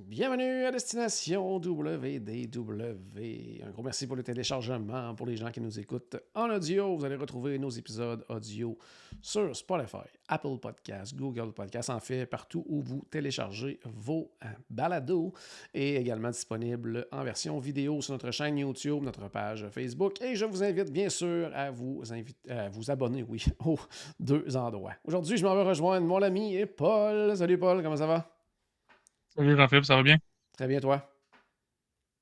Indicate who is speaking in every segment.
Speaker 1: Bienvenue à Destination WDW. Un gros merci pour le téléchargement. Pour les gens qui nous écoutent en audio, vous allez retrouver nos épisodes audio sur Spotify, Apple Podcasts, Google Podcasts, en fait, partout où vous téléchargez vos euh, balados et également disponible en version vidéo sur notre chaîne YouTube, notre page Facebook. Et je vous invite bien sûr à vous, à vous abonner, oui, aux deux endroits. Aujourd'hui, je m'en vais rejoindre mon ami Paul. Salut Paul, comment ça va?
Speaker 2: Salut Jean-Philippe, ça va bien?
Speaker 1: Très bien, toi?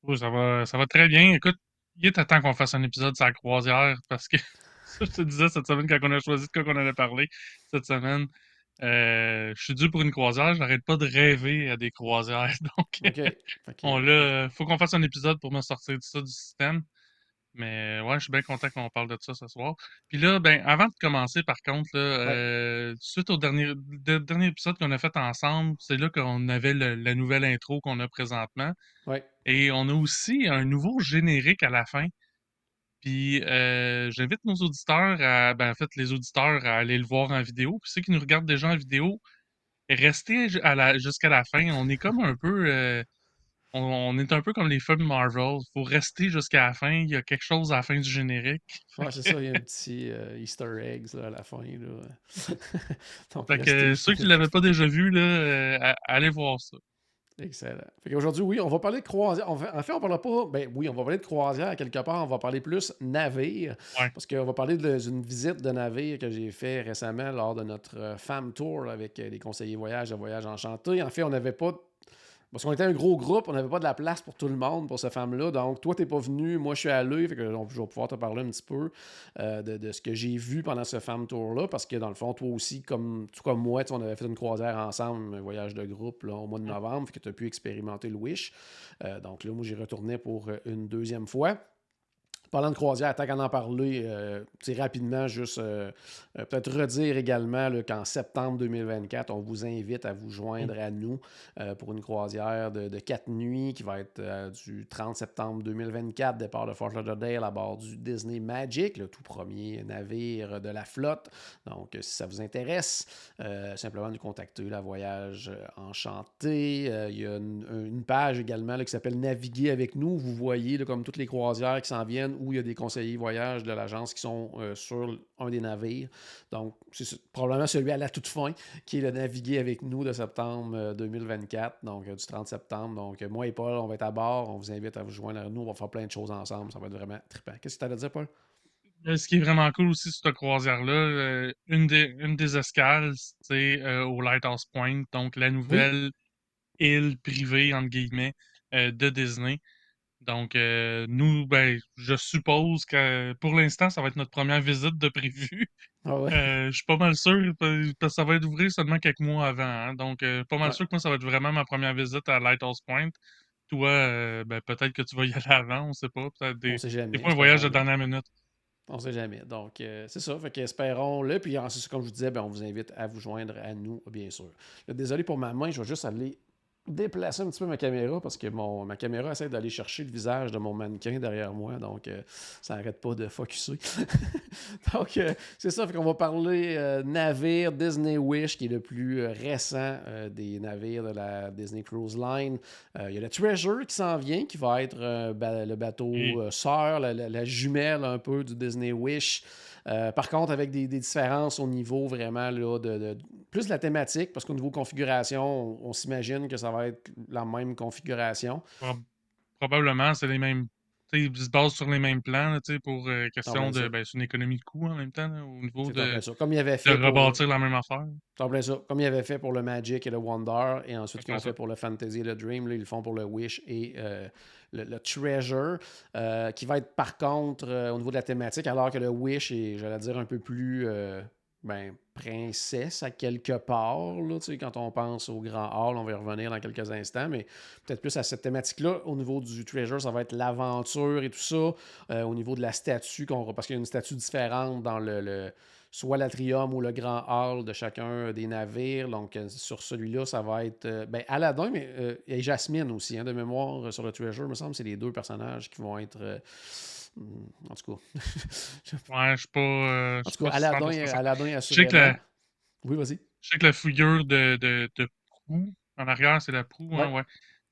Speaker 2: Oui, ça va, ça va très bien. Écoute, il est temps qu'on fasse un épisode sur la croisière parce que ça, je te disais cette semaine quand on a choisi de quoi qu'on allait parler cette semaine. euh, je suis dû pour une croisière, j'arrête pas de rêver à des croisières. Donc,
Speaker 1: OK. Fait que-
Speaker 2: on l'a, faut qu'on fasse un épisode pour me sortir de ça du système. Mais ouais, je suis bien content qu'on parle de ça ce soir. Puis là, ben, avant de commencer, par contre, là, euh, suite au dernier, de- dernier épisode qu'on a fait ensemble, c'est là qu'on avait le- la nouvelle intro qu'on a présentement.
Speaker 1: Ouais.
Speaker 2: Et on a aussi un nouveau générique à la fin. Puis euh, j'invite nos auditeurs à, ben en fait, les auditeurs à aller le voir en vidéo. Puis ceux qui nous regardent déjà en vidéo, restez ju- à la, jusqu'à la fin. On est comme un peu, euh, on, on est un peu comme les films Marvel. Faut rester jusqu'à la fin. Il y a quelque chose à la fin du générique.
Speaker 1: Ouais, c'est ça, il y a un petit euh, Easter eggs là, à la fin. Là. Donc,
Speaker 2: Fait que ceux qui l'avaient pas déjà vu, là, euh, allez voir ça.
Speaker 1: Excellent. Fait qu'aujourd'hui, oui, on va parler de croisière. En fait, on parlera pas. Ben oui, on va parler de croisière quelque part. On va parler plus navire.
Speaker 2: Ouais.
Speaker 1: Parce qu'on va parler d'une visite de navire que j'ai fait récemment lors de notre euh, Femme Tour avec les conseillers voyage de Voyage Enchanté. En fait, on n'avait pas. Parce qu'on était un gros groupe, on n'avait pas de la place pour tout le monde pour ce femme-là. Donc, toi, t'es pas venu, moi, je suis allé. Fait que je vais pouvoir te parler un petit peu euh, de, de ce que j'ai vu pendant ce Femme Tour-là. Parce que, dans le fond, toi aussi, comme, tout comme moi, on avait fait une croisière ensemble, un voyage de groupe là, au mois de novembre. Fait que tu as pu expérimenter le Wish. Euh, donc là, moi, j'y retournais pour euh, une deuxième fois. Parlant de croisière, tant qu'à en parler, euh, rapidement, juste euh, euh, peut-être redire également qu'en septembre 2024, on vous invite à vous joindre à nous pour une croisière de, quatre nuits qui va être du 30 septembre 2024, départ de Fort Lauderdale à bord du Disney Magic, le tout premier navire de la flotte. Donc, si ça vous intéresse, simplement nous contacter, la Voyage Enchanté. Il y a une, page également qui s'appelle Naviguer avec nous. Vous voyez comme toutes les croisières qui s'en viennent où il y a des conseillers voyage de l'agence qui sont euh, sur un des navires. Donc, c'est ce- probablement celui à la toute fin qui est le Naviguer avec nous de septembre euh, 2024, donc euh, du 30 septembre. Donc, euh, moi et Paul, on va être à bord. On vous invite à vous joindre à nous. On va faire plein de choses ensemble. Ça va être vraiment trippant. Qu'est-ce que tu as à dire, Paul?
Speaker 2: Euh, Ce qui est vraiment cool aussi sur cette croisière-là, euh, une, des, une des escales, c'est euh, au Lighthouse Point, donc la nouvelle île privée, entre guillemets, euh, de Disney. Donc, euh, nous, ben, je suppose que pour l'instant, ça va être notre première visite de prévu.
Speaker 1: Ah ouais?
Speaker 2: Euh, je suis pas mal sûr, parce que ça va être ouvert seulement quelques mois avant. hein. donc, euh, pas mal
Speaker 1: Ouais.
Speaker 2: sûr que moi, ça va être vraiment ma première visite à Lighthouse Point. Toi, ben, peut-être que tu vas y aller avant, on sait pas. Peut-être des,
Speaker 1: on sait jamais.
Speaker 2: des fois un voyage de dernière minute.
Speaker 1: On sait jamais. Donc, euh, c'est ça. Fait qu'espérons-le. Puis, ensuite, comme je vous disais, ben, on vous invite à vous joindre à nous, bien sûr. Là, désolé pour ma main, je vais juste aller déplacer un petit peu ma caméra parce que mon, ma caméra essaie d'aller chercher le visage de mon mannequin derrière moi. Donc, euh, ça n'arrête pas de focuser. donc, euh, c'est ça. Qu'on va parler euh, navire Disney Wish, qui est le plus récent des navires de la Disney Cruise Line. Il y a le Treasure qui s'en vient, qui va être ba- le bateau sœur, la, la- la jumelle un peu du Disney Wish. Euh, par contre, avec des, différences au niveau vraiment de, plus de la thématique, parce qu'au niveau configuration, on, s'imagine que ça va être la même configuration.
Speaker 2: Prob- probablement, c'est les mêmes. Ils se basent sur les mêmes plans là, pour euh, question
Speaker 1: Ah ça.
Speaker 2: de. Ben, c'est une économie de coût en même temps, là, au niveau de.
Speaker 1: Comme il avait
Speaker 2: de
Speaker 1: fait pour,
Speaker 2: rebâtir la même affaire.
Speaker 1: ça. Comme il avait fait pour le Magic et le Wonder, et ensuite qu'ils ont fait pour le Fantasy et le Dream, là, ils le font pour le Wish et euh, le, le Treasure, euh, qui va être par contre au niveau de la thématique, alors que le Wish est, j'allais dire, un peu plus ben, princesse à quelque part, là, quand on pense au Grand Hall, on va y revenir dans quelques instants, mais peut-être plus à cette thématique-là. Au niveau du Treasure, ça va être l'aventure et tout ça. Euh, au niveau de la statue, parce qu'il y a une statue différente dans le, soit l'atrium ou le Grand Hall de chacun des navires. Donc, euh, sur celui-là, ça va être euh, ben, Aladdin, mais et Jasmine aussi, hein, de mémoire, sur le Treasure, il me semble, c'est les deux personnages qui vont être en tout cas.
Speaker 2: ouais, je suis pas. Euh,
Speaker 1: en tout cas, Aladdin, Aladdin
Speaker 2: Je sais que la...
Speaker 1: Oui, vas-y.
Speaker 2: Je sais que la figure de, de, de proue, en arrière, c'est la proue, hein, ouais.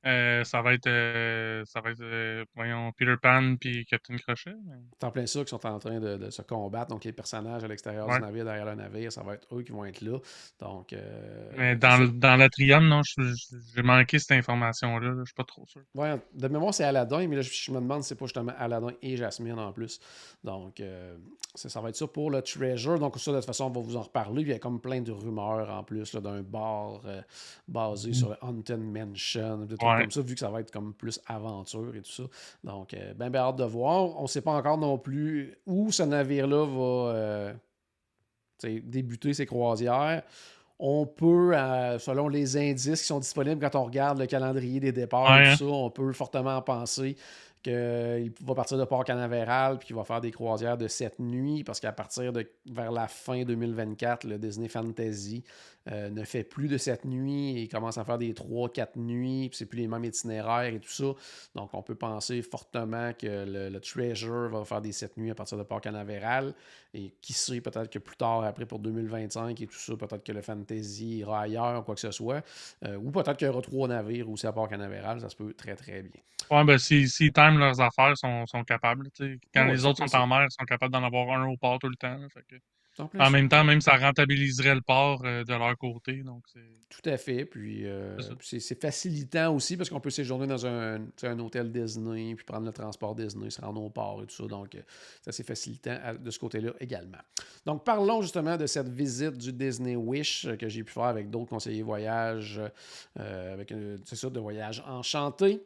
Speaker 2: Euh, ça va être, euh, ça va être euh, voyons, Peter Pan puis Captain Crochet.
Speaker 1: C'est en plein ça qui sont en train de, se combattre. Donc, les personnages à l'extérieur du navire, derrière le navire, ça va être eux qui vont être là. Donc,
Speaker 2: Mais dans, dans l'atrium, non, j'ai manqué cette information-là. Je suis pas trop sûr.
Speaker 1: Ouais, de mémoire, c'est Aladdin, mais là, je, me demande si c'est pas justement Aladdin et Jasmine en plus. Donc, ça, va être ça pour le Treasure. Donc, ça, de toute façon, on va vous en reparler. il y a comme plein de rumeurs en plus d'un bar basé mm. sur le Haunted Mansion comme ça, vu que ça va être comme plus aventure et tout ça. Donc, euh, ben, ben, hâte de voir. On ne sait pas encore non plus où ce navire-là va euh, débuter ses croisières. On peut, euh, selon les indices qui sont disponibles quand on regarde le calendrier des départs, hein. on peut fortement penser qu'il va partir de Port Canaveral puis qu'il va faire des croisières de cette nuit parce qu'à partir de vers la fin 2024, le Disney Fantasy euh, ne fait plus de cette nuit et commence à faire des 3-4 nuits, puis c'est plus les mêmes itinéraires et tout ça. Donc on peut penser fortement que le, Treasure va faire des 7 nuits à partir de Port Canaveral et qui sait peut-être que plus tard après pour 2025 et tout ça, peut-être que le Fantasy ira ailleurs ou quoi que ce soit. Euh, ou peut-être qu'il y aura trois navires aussi à Port Canaveral, ça se peut très très bien.
Speaker 2: Ouais, ben si, si leurs affaires, sont, sont capables. Quand les autres sont en mer, ils sont capables d'en avoir un au port tout le temps. En, même temps, même ça rentabiliserait le port euh, de leur côté. Donc
Speaker 1: Tout à fait. Puis euh, c'est facilitant aussi parce qu'on peut séjourner dans un, un, hôtel Disney, puis prendre le transport Disney, se rendre au port et tout ça. Donc, c'est assez facilitant de ce côté-là également. Donc, parlons justement de cette visite du Disney Wish que j'ai pu faire avec d'autres conseillers voyage, euh, avec, c'est ça, de voyage enchanté.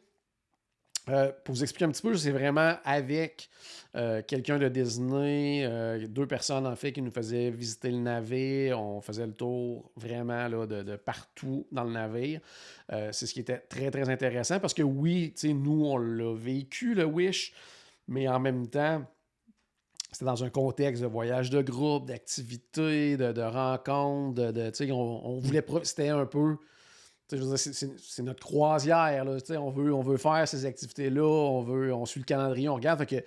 Speaker 1: Euh, pour vous expliquer un petit peu, c'est vraiment avec euh, quelqu'un de Disney, euh, deux personnes en fait qui nous faisaient visiter le navire. On faisait le tour vraiment là, de, partout dans le navire. c'est ce qui était très très intéressant parce que oui, nous on l'a vécu le Wish, mais en même temps, c'était dans un contexte de voyage de groupe, d'activités, de, de rencontres, de, on, on voulait c'était un peu c'est notre croisière. on, veut, on veut faire ces activités-là, on veut, on suit le calendrier, on regarde. que,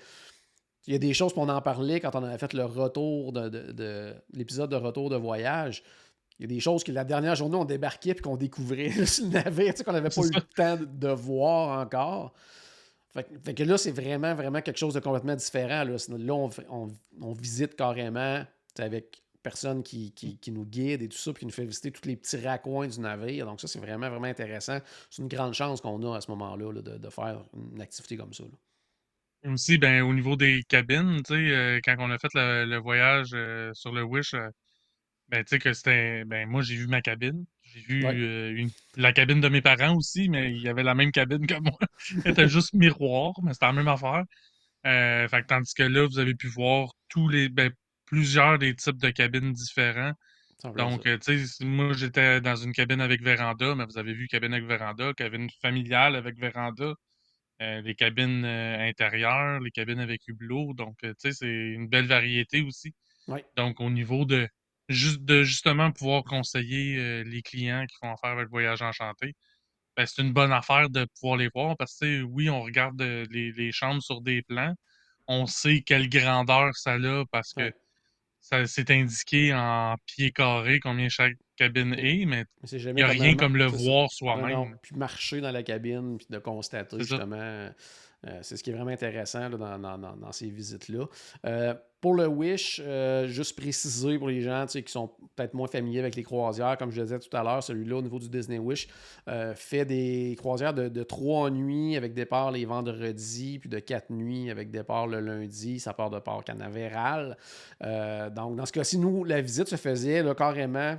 Speaker 1: il y a des choses qu'on en parlait quand on avait fait le retour de, l'épisode de retour de voyage. Il y a des choses que la dernière journée, on débarquait et qu'on découvrait sur le navire, qu'on n'avait pas eu le temps de, voir encore. Fait, que là, c'est vraiment, vraiment quelque chose de complètement différent. Là, on, on, on visite carrément avec personne qui, nous guide et tout ça, puis qui nous fait visiter tous les petits raccoins du navire. Donc ça, c'est vraiment, vraiment intéressant. C'est une grande chance qu'on a à ce moment-là de, faire une activité comme ça.
Speaker 2: Aussi, ben, au niveau des cabines, euh, quand on a fait le, voyage euh, sur le Wish, euh, ben, tu sais que c'était. Ben, moi, j'ai vu ma cabine. J'ai vu la cabine de mes parents aussi, mais il y avait la même cabine que moi. C'était juste miroir, mais c'était la même affaire. fait, tandis que là, vous avez pu voir tous les. Ben, plusieurs des types de cabines différents. Donc, euh, tu sais, moi, j'étais dans une cabine avec véranda, mais vous avez vu cabine avec véranda, cabine familiale avec véranda, euh, les cabines euh, intérieures, les cabines avec hublot. Donc, tu sais, c'est une belle variété aussi. Donc, au niveau de, juste, de justement pouvoir conseiller les clients qui font affaire avec le voyage enchanté, ben, c'est une bonne affaire de pouvoir les voir parce que, oui, on regarde les, les, chambres sur des plans. On sait quelle grandeur ça a parce que ça c'est indiqué en pieds carrés combien chaque cabine est, mais il n'y a rien comme le voir soi-même.
Speaker 1: Puis marcher dans la cabine, puis de constater justement euh, c'est ce qui est vraiment intéressant dans, ces visites-là. Euh, pour le Wish, euh, juste préciser pour les gens qui sont peut-être moins familiers avec les croisières, comme je le disais tout à l'heure, celui-là au niveau du Disney Wish fait des croisières de, trois nuits avec départ les vendredis, puis de quatre nuits avec départ le lundi. Ça part de Port Canaveral. donc, dans ce cas-ci, nous, la visite se faisait carrément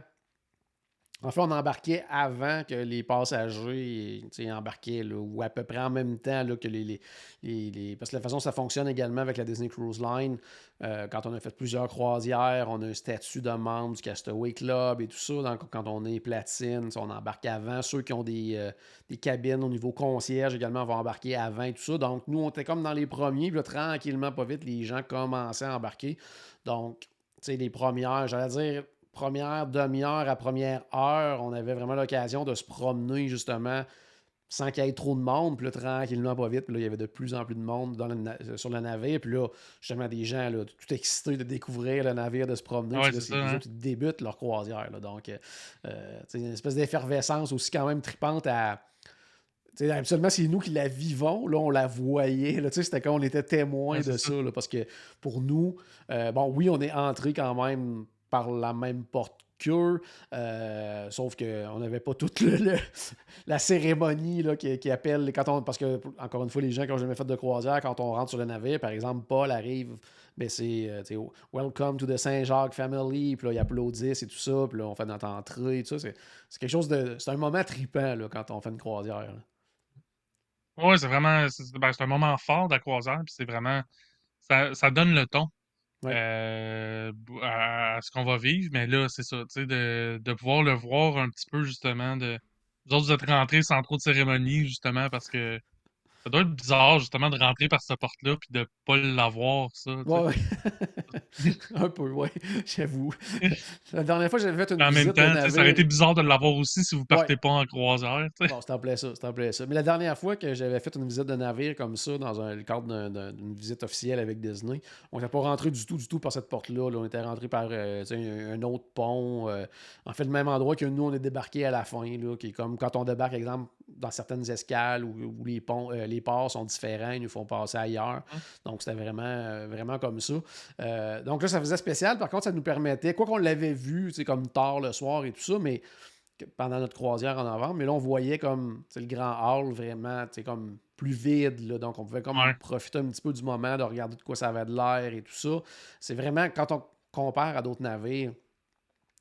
Speaker 1: En fait, on embarquait avant que les passagers embarquaient, ou à peu près en même temps là, que les, les, Parce que la façon ça fonctionne également avec la Disney Cruise Line, euh, quand on a fait plusieurs croisières, on a un statut de membre du Castaway Club et tout ça. Donc, quand on est platine, on embarque avant. Ceux qui ont des, euh, des, cabines au niveau concierge également vont embarquer avant et tout ça. Donc, nous, on était comme dans les premiers. Puis tranquillement, pas vite, les gens commençaient à embarquer. Donc, tu sais, les premières, j'allais dire première demi-heure à première heure, on avait vraiment l'occasion de se promener justement sans qu'il y ait trop de monde. Puis là, tranquillement, pas vite. Puis là, il y avait de plus en plus de monde sur le navire. Puis là, justement, des gens là, tout excités de découvrir le navire, de se promener.
Speaker 2: Ouais,
Speaker 1: les
Speaker 2: hein.
Speaker 1: débutent leur croisière. Là. Donc, euh, euh, c'est une espèce d'effervescence aussi quand même tripante à. T'sais, absolument, c'est nous qui la vivons. Là, on la voyait. Là, c'était comme on était témoins
Speaker 2: Ouais,
Speaker 1: de
Speaker 2: c'est
Speaker 1: ça. là, parce que pour nous, euh, bon, oui, on est entré quand même par la même porte qu'eux, euh, sauf qu'on n'avait pas toute la cérémonie là, qui, appelle. Quand on, parce que, encore une fois, les gens qui n'ont jamais fait de croisière, quand on rentre sur le navire, par exemple, Paul arrive, ben c'est euh, Welcome to the Saint-Jacques Family, puis là, ils applaudissent et tout ça, puis là, on fait notre entrée, et tout ça. C'est, quelque chose de. C'est un moment trippant là, quand on fait une croisière.
Speaker 2: Ouais, c'est vraiment. C'est ben, c'est un moment fort de la croisière, puis c'est vraiment. Ça, ça donne le ton
Speaker 1: Ouais.
Speaker 2: euh, à, à ce qu'on va vivre, mais là, c'est ça, tu sais, de, de pouvoir le voir un petit peu, justement, de. Vous autres, vous êtes rentrés sans trop de cérémonie, justement, parce que ça doit être bizarre, justement, de rentrer par cette porte-là, puis de pas l'avoir, ça.
Speaker 1: Ouais, ouais. un peu, ouais, j'avoue. La dernière fois, j'avais fait une
Speaker 2: en même
Speaker 1: visite de
Speaker 2: temps, tu sais, ça aurait été bizarre de l'avoir aussi si vous
Speaker 1: Ouais.
Speaker 2: partez pas en croisière, tu sais.
Speaker 1: Bon, c'était en plein ça, en ça. Mais la dernière fois que j'avais fait une visite de navire comme ça, dans un, le cadre d'un- d'un- d'une visite officielle avec Disney, on n'était pas rentré du tout, du tout par cette porte-là. là. On était rentré par euh, un autre pont. euh, en fait, le même endroit que nous, on est débarqué à la fin, là, qui est comme quand on débarque, exemple, dans certaines escales où, où les ponts, euh, les ports sont différents, ils nous font passer ailleurs.
Speaker 2: Hum.
Speaker 1: Donc, c'était vraiment, euh, vraiment comme ça. Euh, donc là, ça faisait spécial. Par contre, ça nous permettait, quoi qu'on l'avait vu, sais, comme tard le soir et tout ça, mais pendant notre croisière en novembre, mais là, on voyait comme le grand hall vraiment sais, comme plus vide. là. donc, on pouvait comme
Speaker 2: Ouais.
Speaker 1: profiter un petit peu du moment, de regarder de quoi ça avait de l'air et tout ça. C'est vraiment, quand on compare à d'autres navires,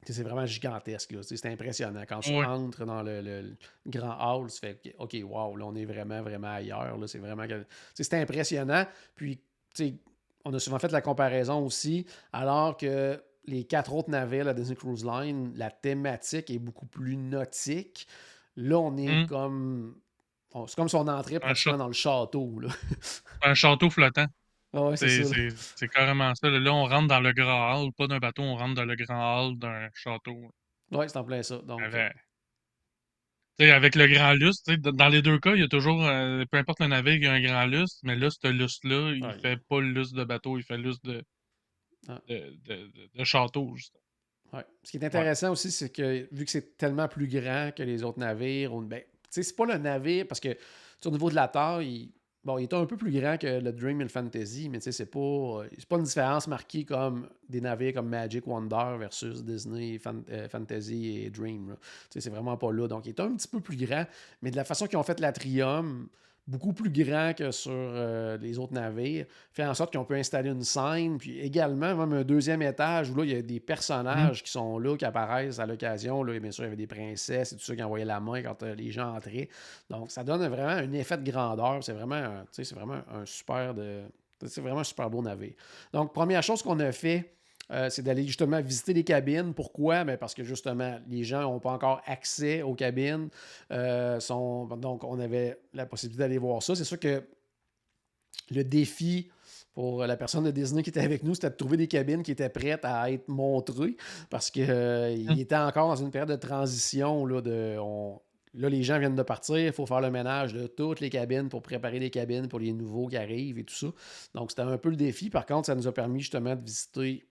Speaker 1: c'est vraiment gigantesque. C'est impressionnant. Quand tu
Speaker 2: Ouais.
Speaker 1: dans le, le- le grand hall, tu fais OK, wow, là, on est vraiment, vraiment ailleurs. C'est vraiment. C'est impressionnant. Puis, on a souvent fait la comparaison aussi, alors que les quatre autres navires, la Disney Cruise Line, la thématique est beaucoup plus nautique. Là, on est
Speaker 2: Mm.
Speaker 1: comme. C'est comme si on entrait pratiquement dans le château. Là.
Speaker 2: Un château flottant.
Speaker 1: Ah ouais, c'est
Speaker 2: carrément ça. là. On rentre dans le grand hall, pas d'un bateau, on rentre dans le grand hall d'un château.
Speaker 1: Ouais, c'est en plein ça. Donc,
Speaker 2: Avec, avec le grand lustre, dans les deux cas, il y a toujours, euh, peu importe le navire, il y a un grand lustre, mais là, ce lustre-là, il
Speaker 1: Ouais.
Speaker 2: fait pas le lustre de bateau, il fait le lustre de,
Speaker 1: Ah.
Speaker 2: de, de, de- château, justement.
Speaker 1: Ouais. Ce qui est intéressant aussi, c'est que vu que c'est tellement plus grand que les autres navires, on- ben, c'est pas le navire parce que au niveau de la taille, il, bon, il est un peu plus grand que le Dream et le Fantasy, mais tu sais, c'est pas, c'est pas une différence marquée comme des navires comme Magic Wonder versus Disney, euh, Fantasy et Dream. Tu sais, c'est vraiment pas là. Donc, il est un petit peu plus grand, mais de la façon qu'ils ont fait l'Atrium, beaucoup plus grand que sur euh, les autres navires, fait en sorte qu'on peut installer une scène, puis également même un deuxième étage où là, il y a des personnages qui sont là, qui apparaissent à l'occasion. Là, Et bien sûr, il y avait des princesses et tout ça qui envoyaient la main quand euh, les gens entraient. Donc, ça donne vraiment un effet de grandeur. C'est vraiment, un- c'est vraiment un super de. C'est vraiment un super beau navire. Donc, première chose qu'on a fait, euh, c'est d'aller justement visiter les cabines. Pourquoi? Ben, parce que justement, les gens n'ont pas encore accès aux cabines. Euh, sont... Donc, on avait la possibilité d'aller voir ça. C'est sûr que le défi pour la personne de Disney qui était avec nous, c'était de trouver des cabines qui étaient prêtes à être montrées parce qu'il
Speaker 2: Hum.
Speaker 1: était encore dans une période de transition. Là, de, on- là, les gens viennent de partir, il faut faire le ménage de toutes les cabines pour préparer les cabines pour les nouveaux qui arrivent et tout ça. Donc, c'était un peu le défi. Par contre, ça nous a permis justement de visiter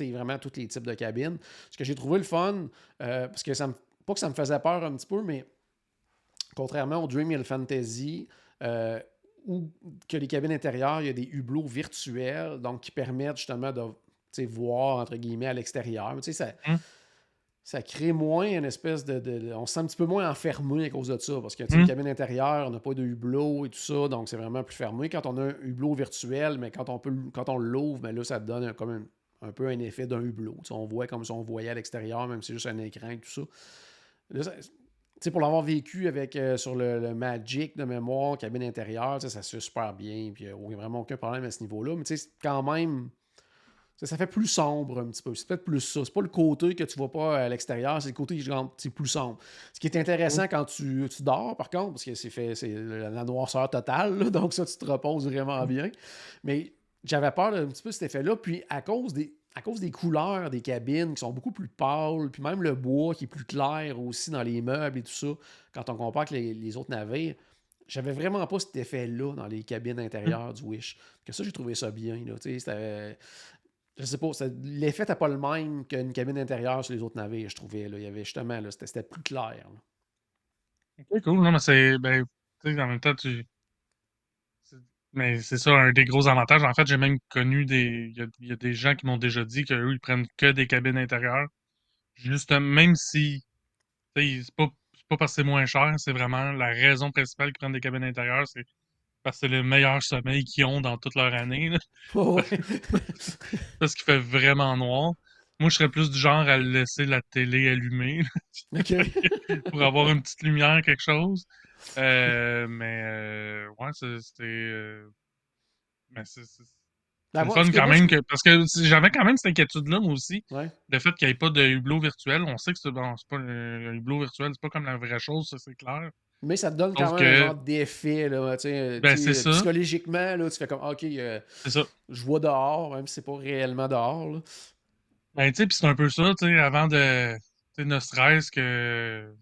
Speaker 1: vraiment tous les types de cabines. Ce que j'ai trouvé le fun, euh, parce que ça me, pas que ça me faisait peur un petit peu, mais contrairement au Dream et le Fantasy, euh, où que les cabines intérieures, il y a des hublots virtuels, donc qui permettent justement de voir, entre guillemets, à l'extérieur. Mais tu sais, ça,
Speaker 2: Hum.
Speaker 1: ça crée moins une espèce de, de- de- On se sent un petit peu moins enfermé à cause de ça, parce que tu sais,
Speaker 2: Hum.
Speaker 1: une cabine intérieure, on n'a pas de hublot et tout ça, donc c'est vraiment plus fermé. Quand on a un hublot virtuel, mais quand on, peut, quand on l'ouvre, mais là, ça donne un- comme un, un peu un effet d'un hublot. On voit comme si on voyait à l'extérieur, même si c'est juste un écran et tout ça. Là, ça- tu sais, pour l'avoir vécu avec euh, sur le, le Magic de mémoire, cabine intérieure, ça se fait super bien. Puis il n'y a vraiment aucun problème à ce niveau-là. Mais tu sais, c'est quand même. Ça, fait plus sombre un petit peu. C'est peut-être plus ça. C'est pas le côté que tu vois pas à l'extérieur, c'est le côté genre, c'est plus sombre. Ce qui est intéressant quand tu, tu dors, par contre, parce que c'est fait, c'est la noirceur totale, là, donc ça, tu te reposes vraiment bien. Mais j'avais peur d'un petit peu cet effet-là. Puis à cause des. À cause des couleurs des cabines qui sont beaucoup plus pâles, puis même le bois qui est plus clair aussi dans les meubles et tout ça, quand on compare avec les, les autres navires, j'avais vraiment pas cet effet-là dans les cabines intérieures du Wish. Que ça, j'ai trouvé ça bien. Là, c'était- je sais pas, l'effet n'était pas le même qu'une cabine intérieure sur les autres navires, je trouvais. Là. Il y avait justement, là, c'était, plus clair. là.
Speaker 2: Ok, cool. Non, mais c'est. Ben, en même temps, tu. Mais c'est ça, un des gros avantages. En fait, j'ai même connu des. Il y a, il y a des gens qui m'ont déjà dit qu'eux, ils prennent que des cabines intérieures. Juste, même si. C'est pas, pas parce que c'est moins cher, c'est vraiment la raison principale qu'ils prennent des cabines intérieures, c'est parce que c'est le meilleur sommeil qu'ils ont dans toute leur année. là.
Speaker 1: Ouais.
Speaker 2: parce qu'il fait vraiment noir. Moi, je serais plus du genre à laisser la télé allumée là, pour avoir une petite lumière, quelque chose. Euh, mais euh, ouais, c'était. euh, mais c'est
Speaker 1: Ben,
Speaker 2: fun quand même que. Parce que j'avais quand même cette inquiétude-là, moi aussi.
Speaker 1: Ouais.
Speaker 2: Le fait qu'il n'y ait pas de hublot virtuel. On sait que c'est bon, pas le- un hublot virtuel, c'est pas comme la vraie chose, ça c'est clair.
Speaker 1: Mais ça te donne quand même un genre d'effet. Là, tu sais,
Speaker 2: Ben.
Speaker 1: Psychologiquement, là, tu fais comme OK, euh,
Speaker 2: ça.
Speaker 1: je vois dehors, même si c'est pas réellement dehors. Là.
Speaker 2: Ben, tu sais, puis c'est un peu ça, tu sais, avant de. Tu ne serait-ce que.